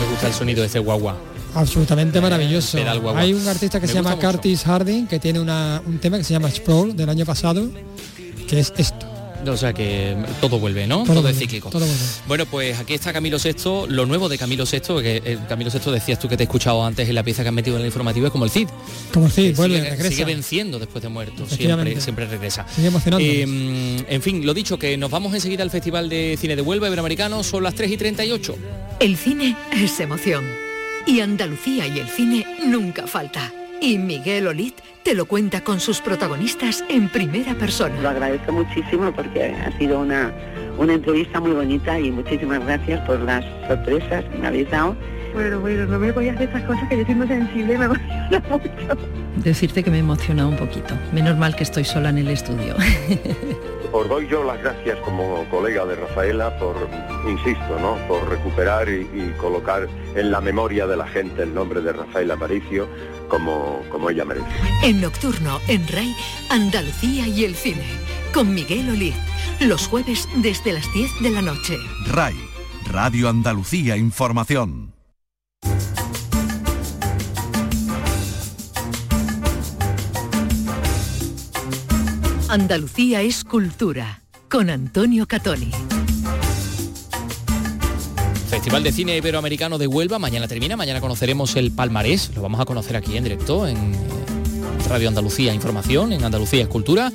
Speaker 3: Me gusta el sonido de ese guagua.
Speaker 8: Absolutamente maravilloso. Hay un artista que se llama Curtis Harding que tiene un tema que se llama Sprawl del año pasado, que es esto.
Speaker 3: O sea que todo vuelve, ¿no? Todo, es cíclico. Bueno, pues aquí está Camilo VI, lo nuevo de Camilo VI, que eh, Camilo VI decías tú que te he escuchado antes en la pieza que han metido en el informativo, es como el Cid.
Speaker 8: Como el Cid, vuelve,
Speaker 3: sigue,
Speaker 8: regresa.
Speaker 3: Sigue venciendo después de muerto, siempre, siempre regresa. Eh, en fin, lo dicho, que nos vamos enseguida al Festival de Cine de Huelva Iberoamericano, son las 3 y 38.
Speaker 2: El cine es emoción. Y Andalucía y el cine nunca falta. Y Miguel Olit te lo cuenta con sus protagonistas en primera persona.
Speaker 14: Lo agradezco muchísimo porque ha sido una, una entrevista muy bonita y muchísimas gracias por las sorpresas que me habéis dado. Bueno, bueno, no me voy a hacer estas cosas que yo soy muy sensible me emociona mucho.
Speaker 6: Decirte que me emociona un poquito. Menos mal que estoy sola en el estudio.
Speaker 15: Os doy yo las gracias como colega de Rafaela por, insisto, ¿no? por recuperar y, y colocar en la memoria de la gente el nombre de Rafaela Aparicio como, como ella merece.
Speaker 2: En Nocturno, en RAI, Andalucía y el cine, con Miguel Olid, los jueves desde las 10 de la noche.
Speaker 1: RAI, Radio Andalucía Información.
Speaker 2: Andalucía es cultura, con Antonio Catoni.
Speaker 3: Festival de Cine Iberoamericano de Huelva, mañana termina, mañana conoceremos el palmarés, lo vamos a conocer aquí en directo en Radio Andalucía Información, en Andalucía Escultura.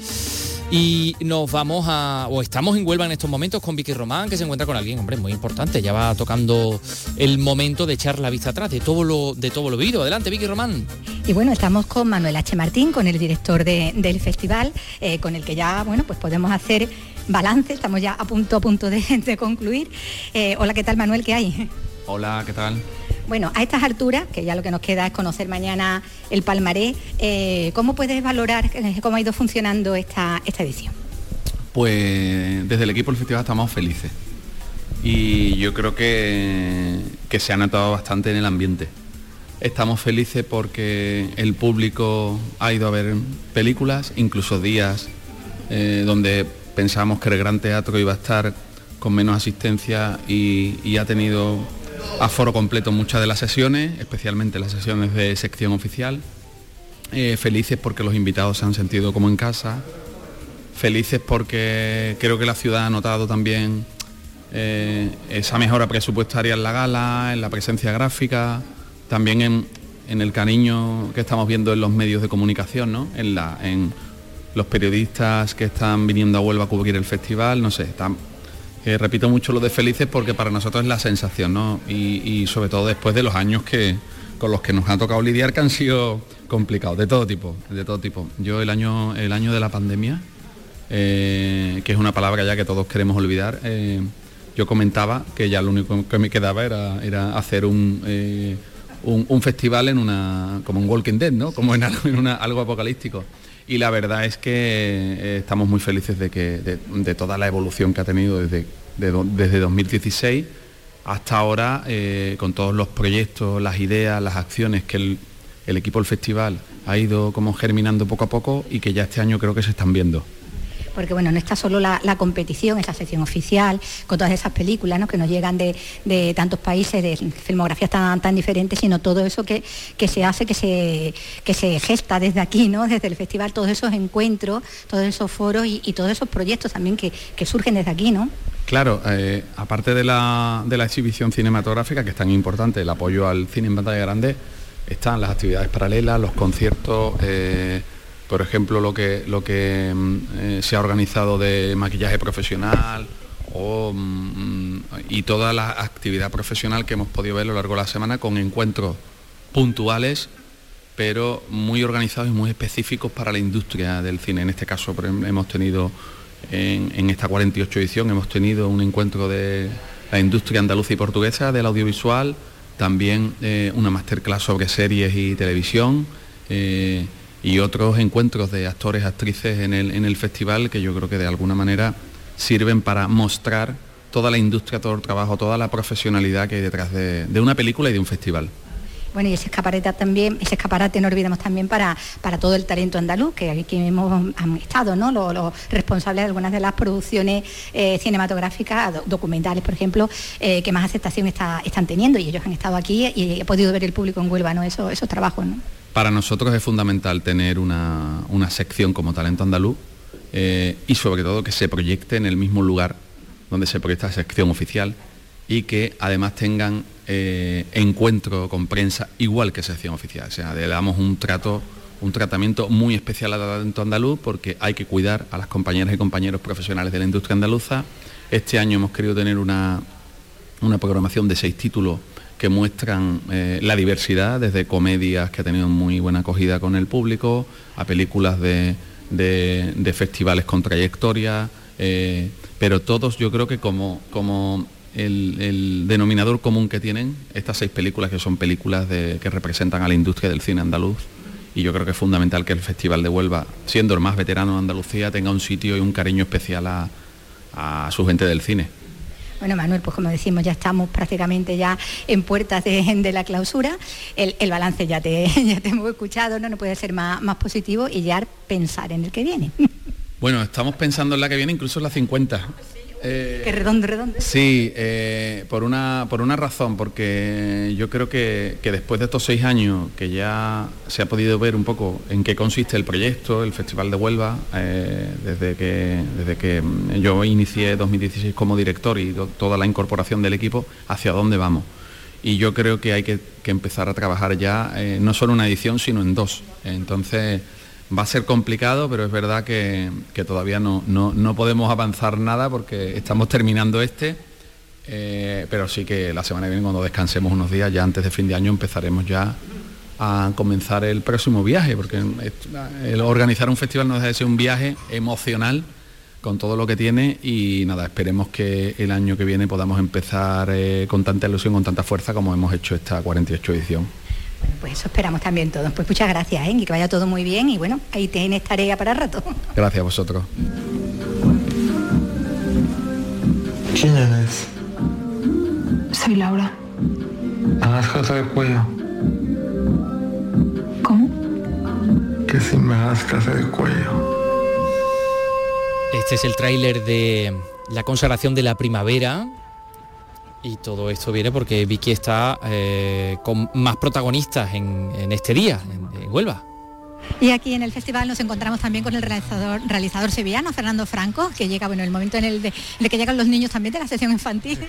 Speaker 3: Y nos vamos a, o estamos en Huelva en estos momentos con Vicky Román, que se encuentra con alguien, hombre, muy importante. Ya va tocando el momento de echar la vista atrás de todo lo, de todo lo vivido. Adelante, Vicky Román.
Speaker 9: Y bueno, estamos con Manuel H. Martín, con el director del festival, eh, con el que ya, bueno, pues podemos hacer balance, estamos ya a punto a punto de, concluir. Eh, hola, ¿qué tal Manuel? ¿Qué hay?
Speaker 16: Hola, ¿qué tal?
Speaker 9: Bueno, a estas alturas, que ya lo que nos queda es conocer mañana el palmarés, eh, ¿cómo puedes valorar cómo ha ido funcionando esta, esta edición?
Speaker 16: Pues desde el equipo del festival estamos felices y yo creo que, que se ha notado bastante en el ambiente. Estamos felices porque el público ha ido a ver películas, incluso días eh, donde pensábamos que el Gran Teatro iba a estar con menos asistencia y, ha tenido aforo completo muchas de las sesiones, especialmente las sesiones de sección oficial. Eh, felices porque los invitados se han sentido como en casa. Felices porque creo que la ciudad ha notado también eh, esa mejora presupuestaria en la gala, en la presencia gráfica, también en, el cariño que estamos viendo en los medios de comunicación, ¿no? en, los periodistas que están viniendo a Huelva a cubrir el festival, no sé, eh, repito mucho lo de felices porque para nosotros es la sensación, ¿no? Y, sobre todo después de los años que con los que nos ha tocado lidiar que han sido complicados, de todo tipo, de todo tipo. Yo el año, el año de la pandemia, eh, que es una palabra ya que todos queremos olvidar, eh, yo comentaba que ya lo único que me quedaba era, era hacer un, un, festival en una, como un Walking Dead, ¿no? Como en en algo apocalíptico y la verdad es que eh, estamos muy felices de, que, de, toda la evolución que ha tenido desde, desde 2016 hasta ahora, eh, con todos los proyectos, las ideas, las acciones que el, el equipo del festival ha ido como germinando poco a poco y que ya este año creo que se están viendo
Speaker 9: porque bueno, no está solo la, competición, esa sección oficial, con todas esas películas que nos llegan de, tantos países, de filmografías tan, tan diferentes, sino todo eso que, se hace, que se, que se gesta desde aquí, ¿no? desde el festival, todos esos encuentros, todos esos foros y, todos esos proyectos también que, surgen desde aquí, ¿no?
Speaker 16: Claro, eh, aparte de la, de la exhibición cinematográfica, que es tan importante, el apoyo al cine en pantalla grande, están las actividades paralelas, los conciertos, eh, por ejemplo, lo que, lo que mm, eh, se ha organizado de maquillaje profesional mm, y toda la actividad profesional que hemos podido ver a lo largo de la semana con encuentros puntuales pero muy organizados y muy específicos para la industria del cine. En este caso hemos tenido, en, esta 48 edición, hemos tenido un encuentro de la industria andaluza y portuguesa del audiovisual, también eh, una masterclass sobre series y televisión. Eh, y otros encuentros de actores, actrices en el, en el festival que yo creo que de alguna manera sirven para mostrar toda la industria, todo el trabajo, toda la profesionalidad que hay detrás de, una película y de un festival.
Speaker 9: Bueno, y ese escaparate también, ese escaparate no olvidemos también para, para todo el talento andaluz, que aquí hemos estado, ¿no? Los, responsables de algunas de las producciones eh, cinematográficas, documentales, por ejemplo, eh, que más aceptación están teniendo. Y ellos han estado aquí y he podido ver el público en Huelva, ¿no? Eso, esos trabajos, ¿no?
Speaker 16: Para nosotros es fundamental tener una, sección como Talento Andaluz eh, y sobre todo que se proyecte en el mismo lugar donde se proyecta la sección oficial y que además tengan eh, encuentro con prensa igual que sección oficial. O sea, le damos un trato, un tratamiento muy especial a Talento Andaluz porque hay que cuidar a las compañeras y compañeros profesionales de la industria andaluza. Este año hemos querido tener una, una programación de seis títulos que muestran eh, la diversidad, desde comedias que ha tenido muy buena acogida con el público, a películas de, festivales con trayectoria, eh, pero todos yo creo que como, como el, denominador común que tienen estas seis películas, que son películas que representan a la industria del cine andaluz, y yo creo que es fundamental que el Festival de Huelva, siendo el más veterano de Andalucía, tenga un sitio y un cariño especial a su gente del cine.
Speaker 9: Bueno, Manuel, pues como decimos, ya estamos prácticamente ya en puertas de, la clausura. El, balance ya te, ya te hemos escuchado, ¿no? no puede ser más, más positivo y ya pensar en el que viene.
Speaker 16: Bueno, estamos pensando en la que viene, incluso en la 50.
Speaker 9: Que redondo, redondo.
Speaker 16: Sí, eh, por, una, por una razón, porque yo creo que, que, después de estos seis años que ya se ha podido ver un poco en qué consiste el proyecto, el Festival de Huelva, eh, desde, que, desde que yo inicié 2016 como director y toda la incorporación del equipo, hacia dónde vamos. Y yo creo que hay que, que empezar a trabajar ya, eh, no solo una edición, sino en dos. Entonces, Va a ser complicado, pero es verdad que, todavía no, no, podemos avanzar nada porque estamos terminando este, eh, pero sí que la semana que viene cuando descansemos unos días, ya antes de fin de año, empezaremos ya a comenzar el próximo viaje, porque el organizar un festival no de ser un viaje emocional con todo lo que tiene y nada, esperemos que el año que viene podamos empezar eh, con tanta ilusión, con tanta fuerza como hemos hecho esta 48 edición
Speaker 9: pues eso esperamos también todos. Pues muchas gracias, ¿eh? y que vaya todo muy bien y bueno, ahí tienes tarea para rato.
Speaker 16: Gracias a vosotros.
Speaker 17: ¿Quién eres?
Speaker 18: Soy Laura.
Speaker 17: ¿Has casa de cuello?
Speaker 18: ¿Cómo?
Speaker 17: Que si me das casa de cuello.
Speaker 3: Este es el tráiler de la consagración de la primavera y todo esto viene porque Vicky está eh, con más protagonistas en, este día, en, Huelva.
Speaker 9: Y aquí en el festival nos encontramos también con el realizador, realizador sevillano, Fernando Franco, que llega, bueno, el momento en el, de, que llegan los niños también de la sesión infantil.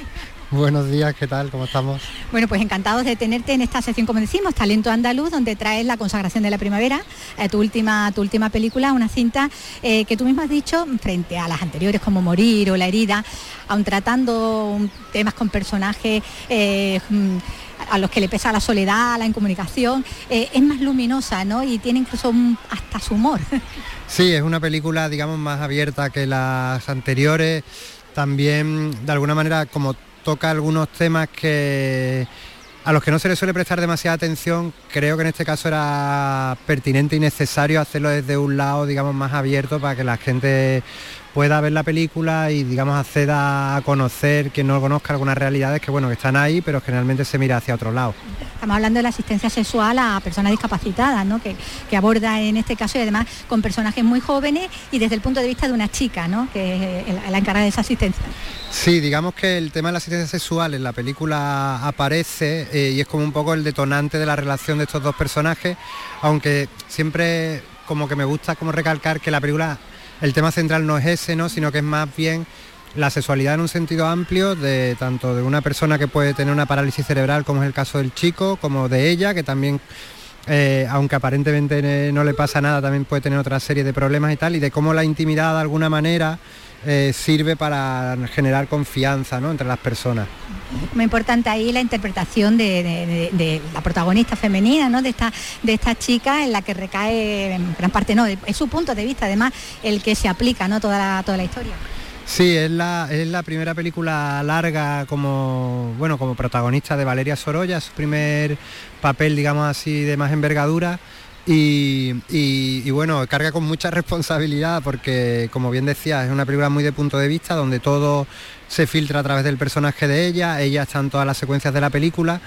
Speaker 19: Buenos días, ¿qué tal? ¿Cómo estamos?
Speaker 9: Bueno, pues encantados de tenerte en esta sesión, como decimos, Talento Andaluz, donde traes la consagración de la primavera, eh, tu, última, tu última película, una cinta eh, que tú mismo has dicho, frente a las anteriores como Morir o La herida, aun tratando temas con personajes... Eh, mm, a los que le pesa la soledad, la incomunicación, es más luminosa, ¿no? Y tiene incluso hasta su humor.
Speaker 19: Sí, es una película, digamos, más abierta que las anteriores. También, de alguna manera, como toca algunos temas que a los que no se le suele prestar demasiada atención, creo que en este caso era pertinente y necesario hacerlo desde un lado, digamos, más abierto para que la gente pueda ver la película y digamos acceda a conocer quien no conozca algunas realidades que bueno que están ahí pero generalmente se mira hacia otro lado.
Speaker 9: Estamos hablando de la asistencia sexual a personas discapacitadas, ¿no? que, aborda en este caso y además con personajes muy jóvenes y desde el punto de vista de una chica, ¿no? que es la encargada de esa asistencia.
Speaker 19: Sí, digamos que el tema de la asistencia sexual en la película aparece eh, y es como un poco el detonante de la relación de estos dos personajes, aunque siempre como que me gusta como recalcar que la película el tema central no es ese, ¿no? sino que es más bien la sexualidad en un sentido amplio de tanto de una persona que puede tener una parálisis cerebral como es el caso del chico, como de ella, que también, eh, aunque aparentemente no le pasa nada, también puede tener otra serie de problemas y tal, y de cómo la intimidad de alguna manera eh, sirve para generar confianza entre las personas.
Speaker 9: Muy importante ahí la interpretación de, la protagonista femenina, ¿no? de, esta, de esta chica en la que recae en gran parte, no, es su punto de vista además el que se aplica ¿no? toda, la, toda la historia.
Speaker 19: Sí, es la, es la primera película larga como, bueno, como protagonista de Valeria Sorolla, su primer papel, digamos así, de más envergadura. Y, bueno, carga con mucha responsabilidad porque, como bien decía, es una película muy de punto de vista, donde todo se filtra a través del personaje de ella, ella está en todas las secuencias de la película.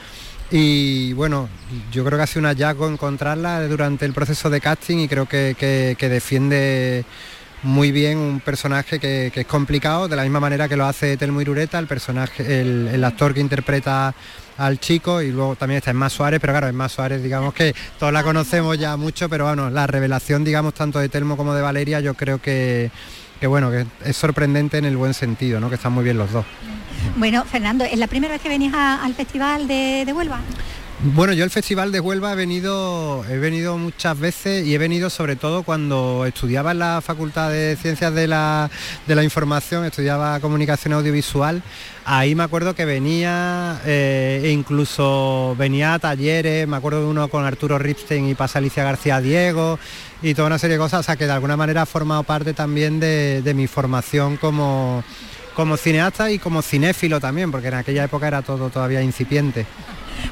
Speaker 19: Y bueno, yo creo que ha sido un hallazgo encontrarla durante el proceso de casting y creo que, defiende muy bien un personaje que, es complicado, de la misma manera que lo hace Telmo Irureta, el personaje, el actor que interpreta al chico y luego también está Emma Suárez, pero claro, Emma Suárez digamos que todos la conocemos ya mucho, pero bueno, la revelación digamos tanto de Telmo como de Valeria yo creo que, que bueno, que es sorprendente en el buen sentido, ¿no? que están muy bien los dos.
Speaker 9: Bueno, Fernando, ¿es la primera vez que venís al Festival de, de Huelva?
Speaker 19: Bueno, yo el Festival de Huelva he venido, he venido muchas veces y he venido sobre todo cuando estudiaba en la Facultad de Ciencias de la, Información, estudiaba Comunicación Audiovisual. Ahí me acuerdo que venía eh, e incluso venía a talleres, me acuerdo de uno con Arturo Ripstein y pasa Alicia García Diego y toda una serie de cosas, o sea que de alguna manera ha formado parte también de, de mi formación como, como cineasta y como cinéfilo también, porque en aquella época era todo todavía incipiente.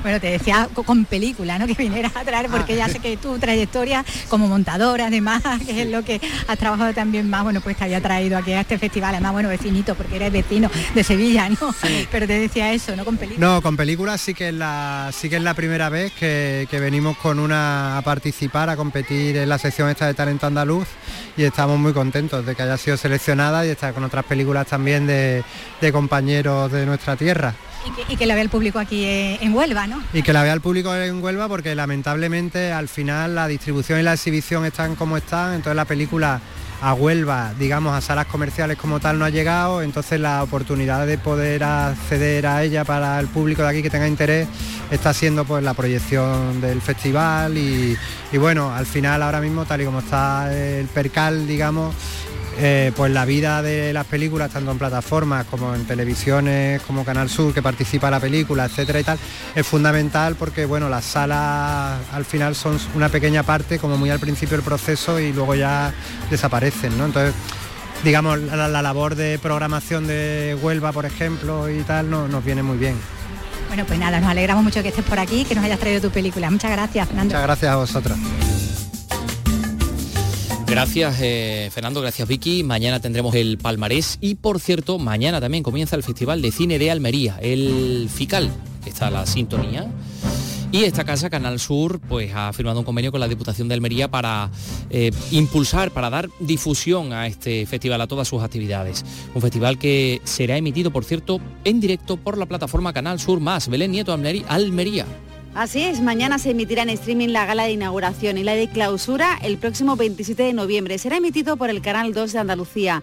Speaker 9: Bueno, te decía con película, ¿no? Que vinieras a traer, porque ya sé que tu trayectoria como montadora, además, que es lo que has trabajado también más, bueno, pues te había traído aquí a este festival, además, bueno, vecinito, porque eres vecino de Sevilla, ¿no? Pero te decía eso, ¿no? Con película.
Speaker 19: No, con películas sí que es la, sí que es la primera vez que, venimos con una a participar, a competir en la sección esta de talento andaluz y estamos muy contentos de que haya sido seleccionada y estar con otras películas también de, de compañeros de nuestra tierra.
Speaker 9: Y que, la vea el público aquí en Huelva, ¿no?
Speaker 19: Y que la vea el público en Huelva porque lamentablemente al final la distribución y la exhibición están como están, entonces la película a Huelva, digamos, a salas comerciales como tal no ha llegado, entonces la oportunidad de poder acceder a ella para el público de aquí que tenga interés está siendo pues la proyección del festival y, y bueno, al final ahora mismo tal y como está el percal, digamos, eh, pues la vida de las películas, tanto en plataformas como en televisiones, como Canal Sur, que participa la película, etcétera y tal, es fundamental porque bueno, las salas al final son una pequeña parte, como muy al principio del proceso, y luego ya desaparecen, ¿no? Entonces, digamos, la, labor de programación de Huelva, por ejemplo, y tal, no, nos viene muy bien.
Speaker 9: Bueno, pues nada, nos alegramos mucho que estés por aquí, que nos hayas traído tu película. Muchas gracias, Fernando.
Speaker 19: Muchas gracias a vosotros.
Speaker 3: Gracias eh, Fernando, gracias Vicky. Mañana tendremos el palmarés y por cierto, mañana también comienza el Festival de Cine de Almería, el FICAL, que está la sintonía. Y esta casa, Canal Sur, pues ha firmado un convenio con la Diputación de Almería para eh, impulsar, para dar difusión a este festival, a todas sus actividades. Un festival que será emitido, por cierto, en directo por la plataforma Canal Sur Más. Belén Nieto, Almería.
Speaker 20: Así es, mañana se emitirá en streaming la gala de inauguración y la de clausura el próximo 27 de noviembre. Será emitido por el Canal 2 de Andalucía.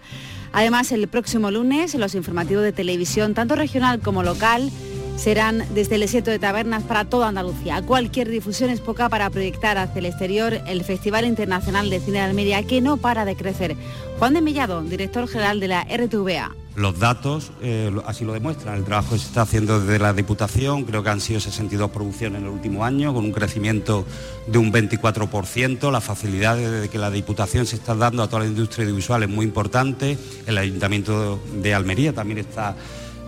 Speaker 20: Además, el próximo lunes, los informativos de televisión, tanto regional como local, serán desde el Esieto de Tabernas para toda Andalucía. Cualquier difusión es poca para proyectar hacia el exterior el Festival Internacional de Cine de Almería, que no para de crecer. Juan de Millado, director general de la RTVA.
Speaker 21: Los datos eh, así lo demuestran. El trabajo que se está haciendo desde la Diputación, creo que han sido 62 producciones en el último año, con un crecimiento de un 24%. La facilidad de que la Diputación se está dando a toda la industria audiovisual es muy importante. El Ayuntamiento de Almería también está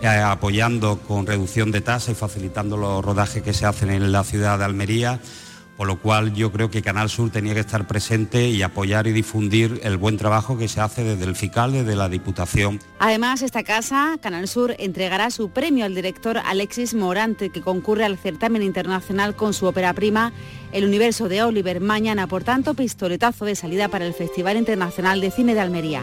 Speaker 21: eh, apoyando con reducción de tasa y facilitando los rodajes que se hacen en la ciudad de Almería por lo cual yo creo que Canal Sur tenía que estar presente y apoyar y difundir el buen trabajo que se hace desde el FICAL, desde la Diputación.
Speaker 20: Además, esta casa, Canal Sur, entregará su premio al director Alexis Morante, que concurre al certamen internacional con su ópera prima El universo de Oliver mañana, por tanto, pistoletazo de salida para el Festival Internacional de Cine de Almería.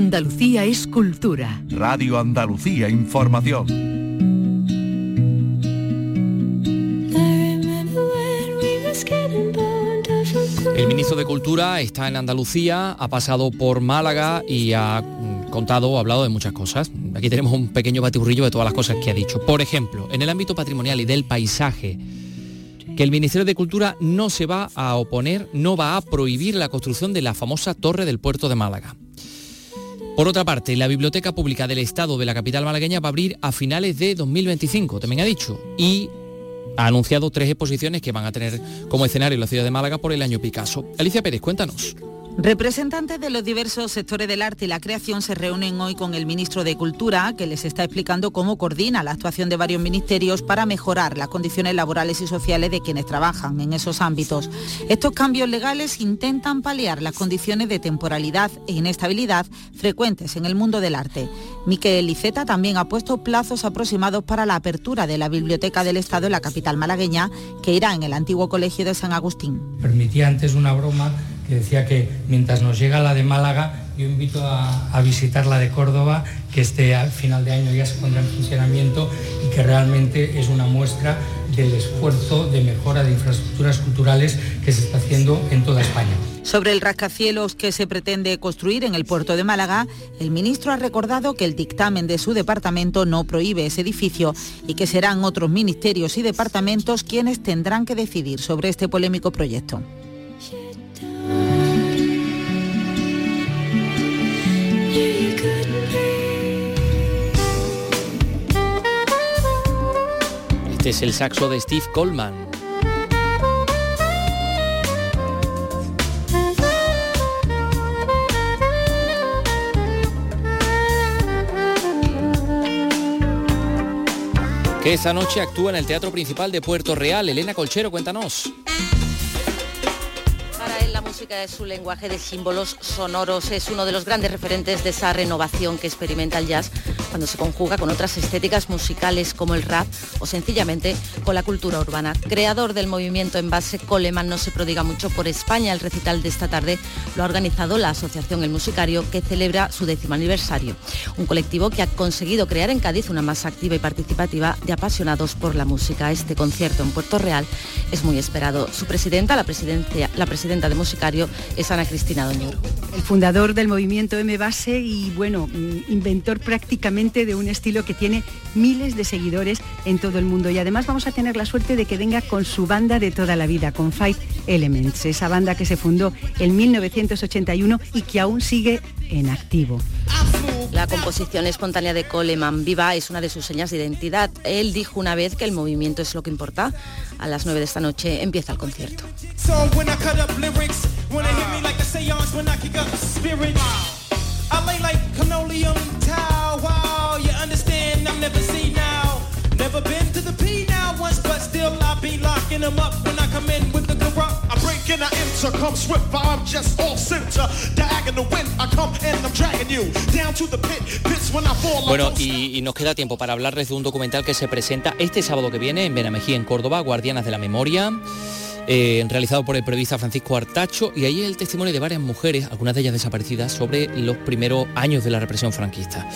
Speaker 2: Andalucía es cultura.
Speaker 1: Radio Andalucía Información.
Speaker 3: El ministro de Cultura está en Andalucía, ha pasado por Málaga y ha contado o hablado de muchas cosas. Aquí tenemos un pequeño batiburrillo de todas las cosas que ha dicho. Por ejemplo, en el ámbito patrimonial y del paisaje, que el Ministerio de Cultura no se va a oponer, no va a prohibir la construcción de la famosa torre del puerto de Málaga. Por otra parte, la Biblioteca Pública del Estado de la capital malagueña va a abrir a finales de 2025, también ha dicho, y ha anunciado tres exposiciones que van a tener como escenario la ciudad de Málaga por el año Picasso. Alicia Pérez, cuéntanos.
Speaker 22: Representantes de los diversos sectores del arte y la creación se reúnen hoy con el ministro de Cultura, que les está explicando cómo coordina la actuación de varios ministerios para mejorar las condiciones laborales y sociales de quienes trabajan en esos ámbitos. Estos cambios legales intentan paliar las condiciones de temporalidad e inestabilidad frecuentes en el mundo del arte. Miquel Iceta también ha puesto plazos aproximados para la apertura de la Biblioteca del Estado en la capital malagueña, que irá en el antiguo colegio de San Agustín.
Speaker 23: Permitía antes una broma que decía que mientras nos llega la de Málaga, yo invito a, visitar la de Córdoba, que este final de año ya se pondrá en funcionamiento y que realmente es una muestra del esfuerzo de mejora de infraestructuras culturales que se está haciendo en toda España.
Speaker 22: Sobre el rascacielos que se pretende construir en el puerto de Málaga, el ministro ha recordado que el dictamen de su departamento no prohíbe ese edificio y que serán otros ministerios y departamentos quienes tendrán que decidir sobre este polémico proyecto.
Speaker 3: Este es el saxo de Steve Coleman. que esta noche actúa en el Teatro Principal de Puerto Real. Elena Colchero, cuéntanos
Speaker 24: música es su lenguaje de símbolos sonoros, es uno de los grandes referentes de esa renovación que experimenta el jazz cuando se conjuga con otras estéticas musicales como el rap o sencillamente con la cultura urbana. Creador del movimiento en base, Coleman no se prodiga mucho por España. El recital de esta tarde lo ha organizado la Asociación El Musicario que celebra su décimo aniversario. Un colectivo que ha conseguido crear en Cádiz una masa activa y participativa de apasionados por la música. Este concierto en Puerto Real es muy esperado. Su presidenta, la, presidencia, la presidenta de Musicario, es Ana Cristina Doñoro.
Speaker 25: El fundador del movimiento M Base y bueno, mm, inventor prácticamente de un estilo que tiene miles de seguidores en todo el mundo. Y además vamos a tener la suerte de que venga con su banda de toda la vida, con Five Elements, esa banda que se fundó en 1981 y que aún sigue en activo.
Speaker 24: La composición espontánea de Coleman Viva es una de sus señas de identidad. Él dijo una vez que el movimiento es lo que importa. A las 9 de esta noche empieza el concierto.
Speaker 3: Bueno, y, nos queda tiempo para hablarles de un documental que se presenta este sábado que viene en Benamejí, en Córdoba, Guardianas de la Memoria. Eh, realizado por el periodista Francisco Artacho, y ahí el testimonio de varias mujeres, algunas de ellas desaparecidas, sobre los primeros años de la represión franquista.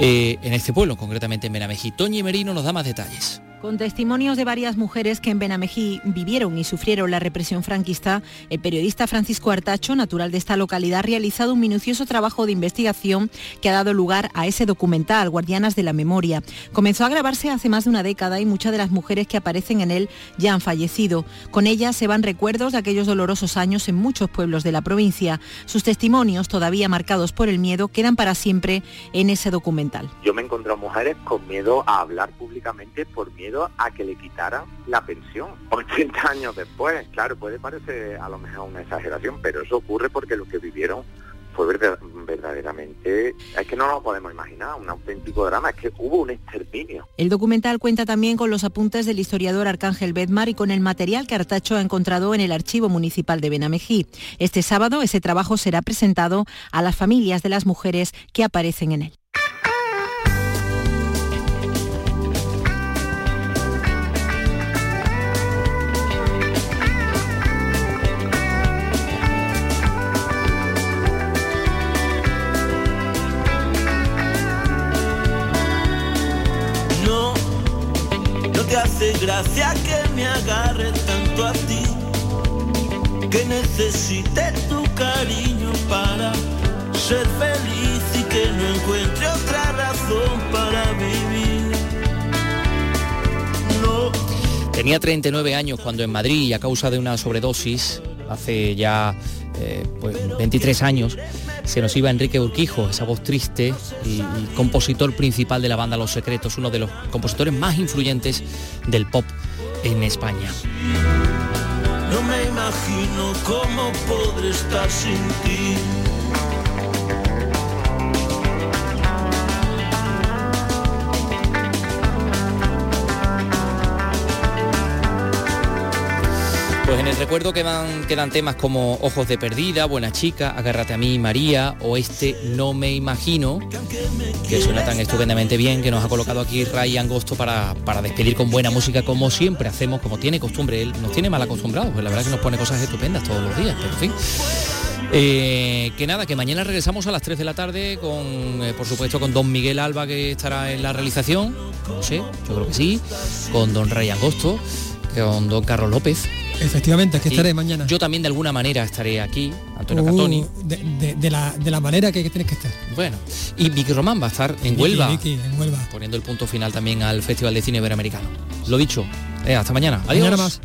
Speaker 3: Eh, en este pueblo, concretamente en Benamejí. Toñi Merino nos da más detalles.
Speaker 25: Con testimonios de varias mujeres que en Benamejí vivieron y sufrieron la represión franquista, el periodista Francisco Artacho, natural de esta localidad, ha realizado un minucioso trabajo de investigación que ha dado lugar a ese documental, Guardianas de la Memoria. Comenzó a grabarse hace más de una década y muchas de las mujeres que aparecen en él ya han fallecido. Con ellas se van recuerdos de aquellos dolorosos años en muchos pueblos de la provincia. Sus testimonios, todavía marcados por el miedo, quedan para siempre en ese documental.
Speaker 26: Yo me encontré mujeres con miedo a hablar públicamente por miedo a que le quitaran la pensión. 80 años después, claro, puede parecer a lo mejor una exageración, pero eso ocurre porque lo que vivieron fue verdaderamente, es que no lo podemos imaginar, un auténtico drama, es que hubo un exterminio.
Speaker 25: El documental cuenta también con los apuntes del historiador Arcángel Bedmar y con el material que Artacho ha encontrado en el Archivo Municipal de Benamejí. Este sábado ese trabajo será presentado a las familias de las mujeres que aparecen en él.
Speaker 27: Hace gracia que me agarre tanto a ti, que necesite tu cariño para ser feliz y que no encuentre otra razón para vivir. No.
Speaker 3: Tenía 39 años cuando en Madrid, a causa de una sobredosis, hace ya eh, pues 23 años, se nos iba Enrique Urquijo, esa voz triste y, compositor principal de la banda Los Secretos, uno de los compositores más influyentes del pop en España. Pues en el recuerdo quedan, temas como Ojos de Perdida, Buena Chica, Agárrate a mí, María o este No me imagino, que suena tan estupendamente bien, que nos ha colocado aquí Ray Angosto para, para despedir con buena música como siempre hacemos, como tiene costumbre, él nos tiene mal acostumbrados, pues la verdad que nos pone cosas estupendas todos los días, pero en fin. Eh, que nada, que mañana regresamos a las 3 de la tarde con, eh, por supuesto, con don Miguel Alba que estará en la realización, no sé, yo creo que sí, con don Ray Angosto, con don Carlos López,
Speaker 27: Efectivamente, que estaré mañana.
Speaker 3: Yo también de alguna manera estaré aquí, Antonio
Speaker 27: Uh,
Speaker 3: Catoni.
Speaker 27: de, de- de la, de la manera que, que tienes que estar.
Speaker 3: Bueno, y Vicky Román va a estar en
Speaker 27: Vicky,
Speaker 3: Huelva,
Speaker 27: Vicky, en Huelva.
Speaker 3: poniendo el punto final también al Festival de Cine Iberoamericano. Lo dicho, eh, hasta mañana. Adiós.
Speaker 27: Mañana más.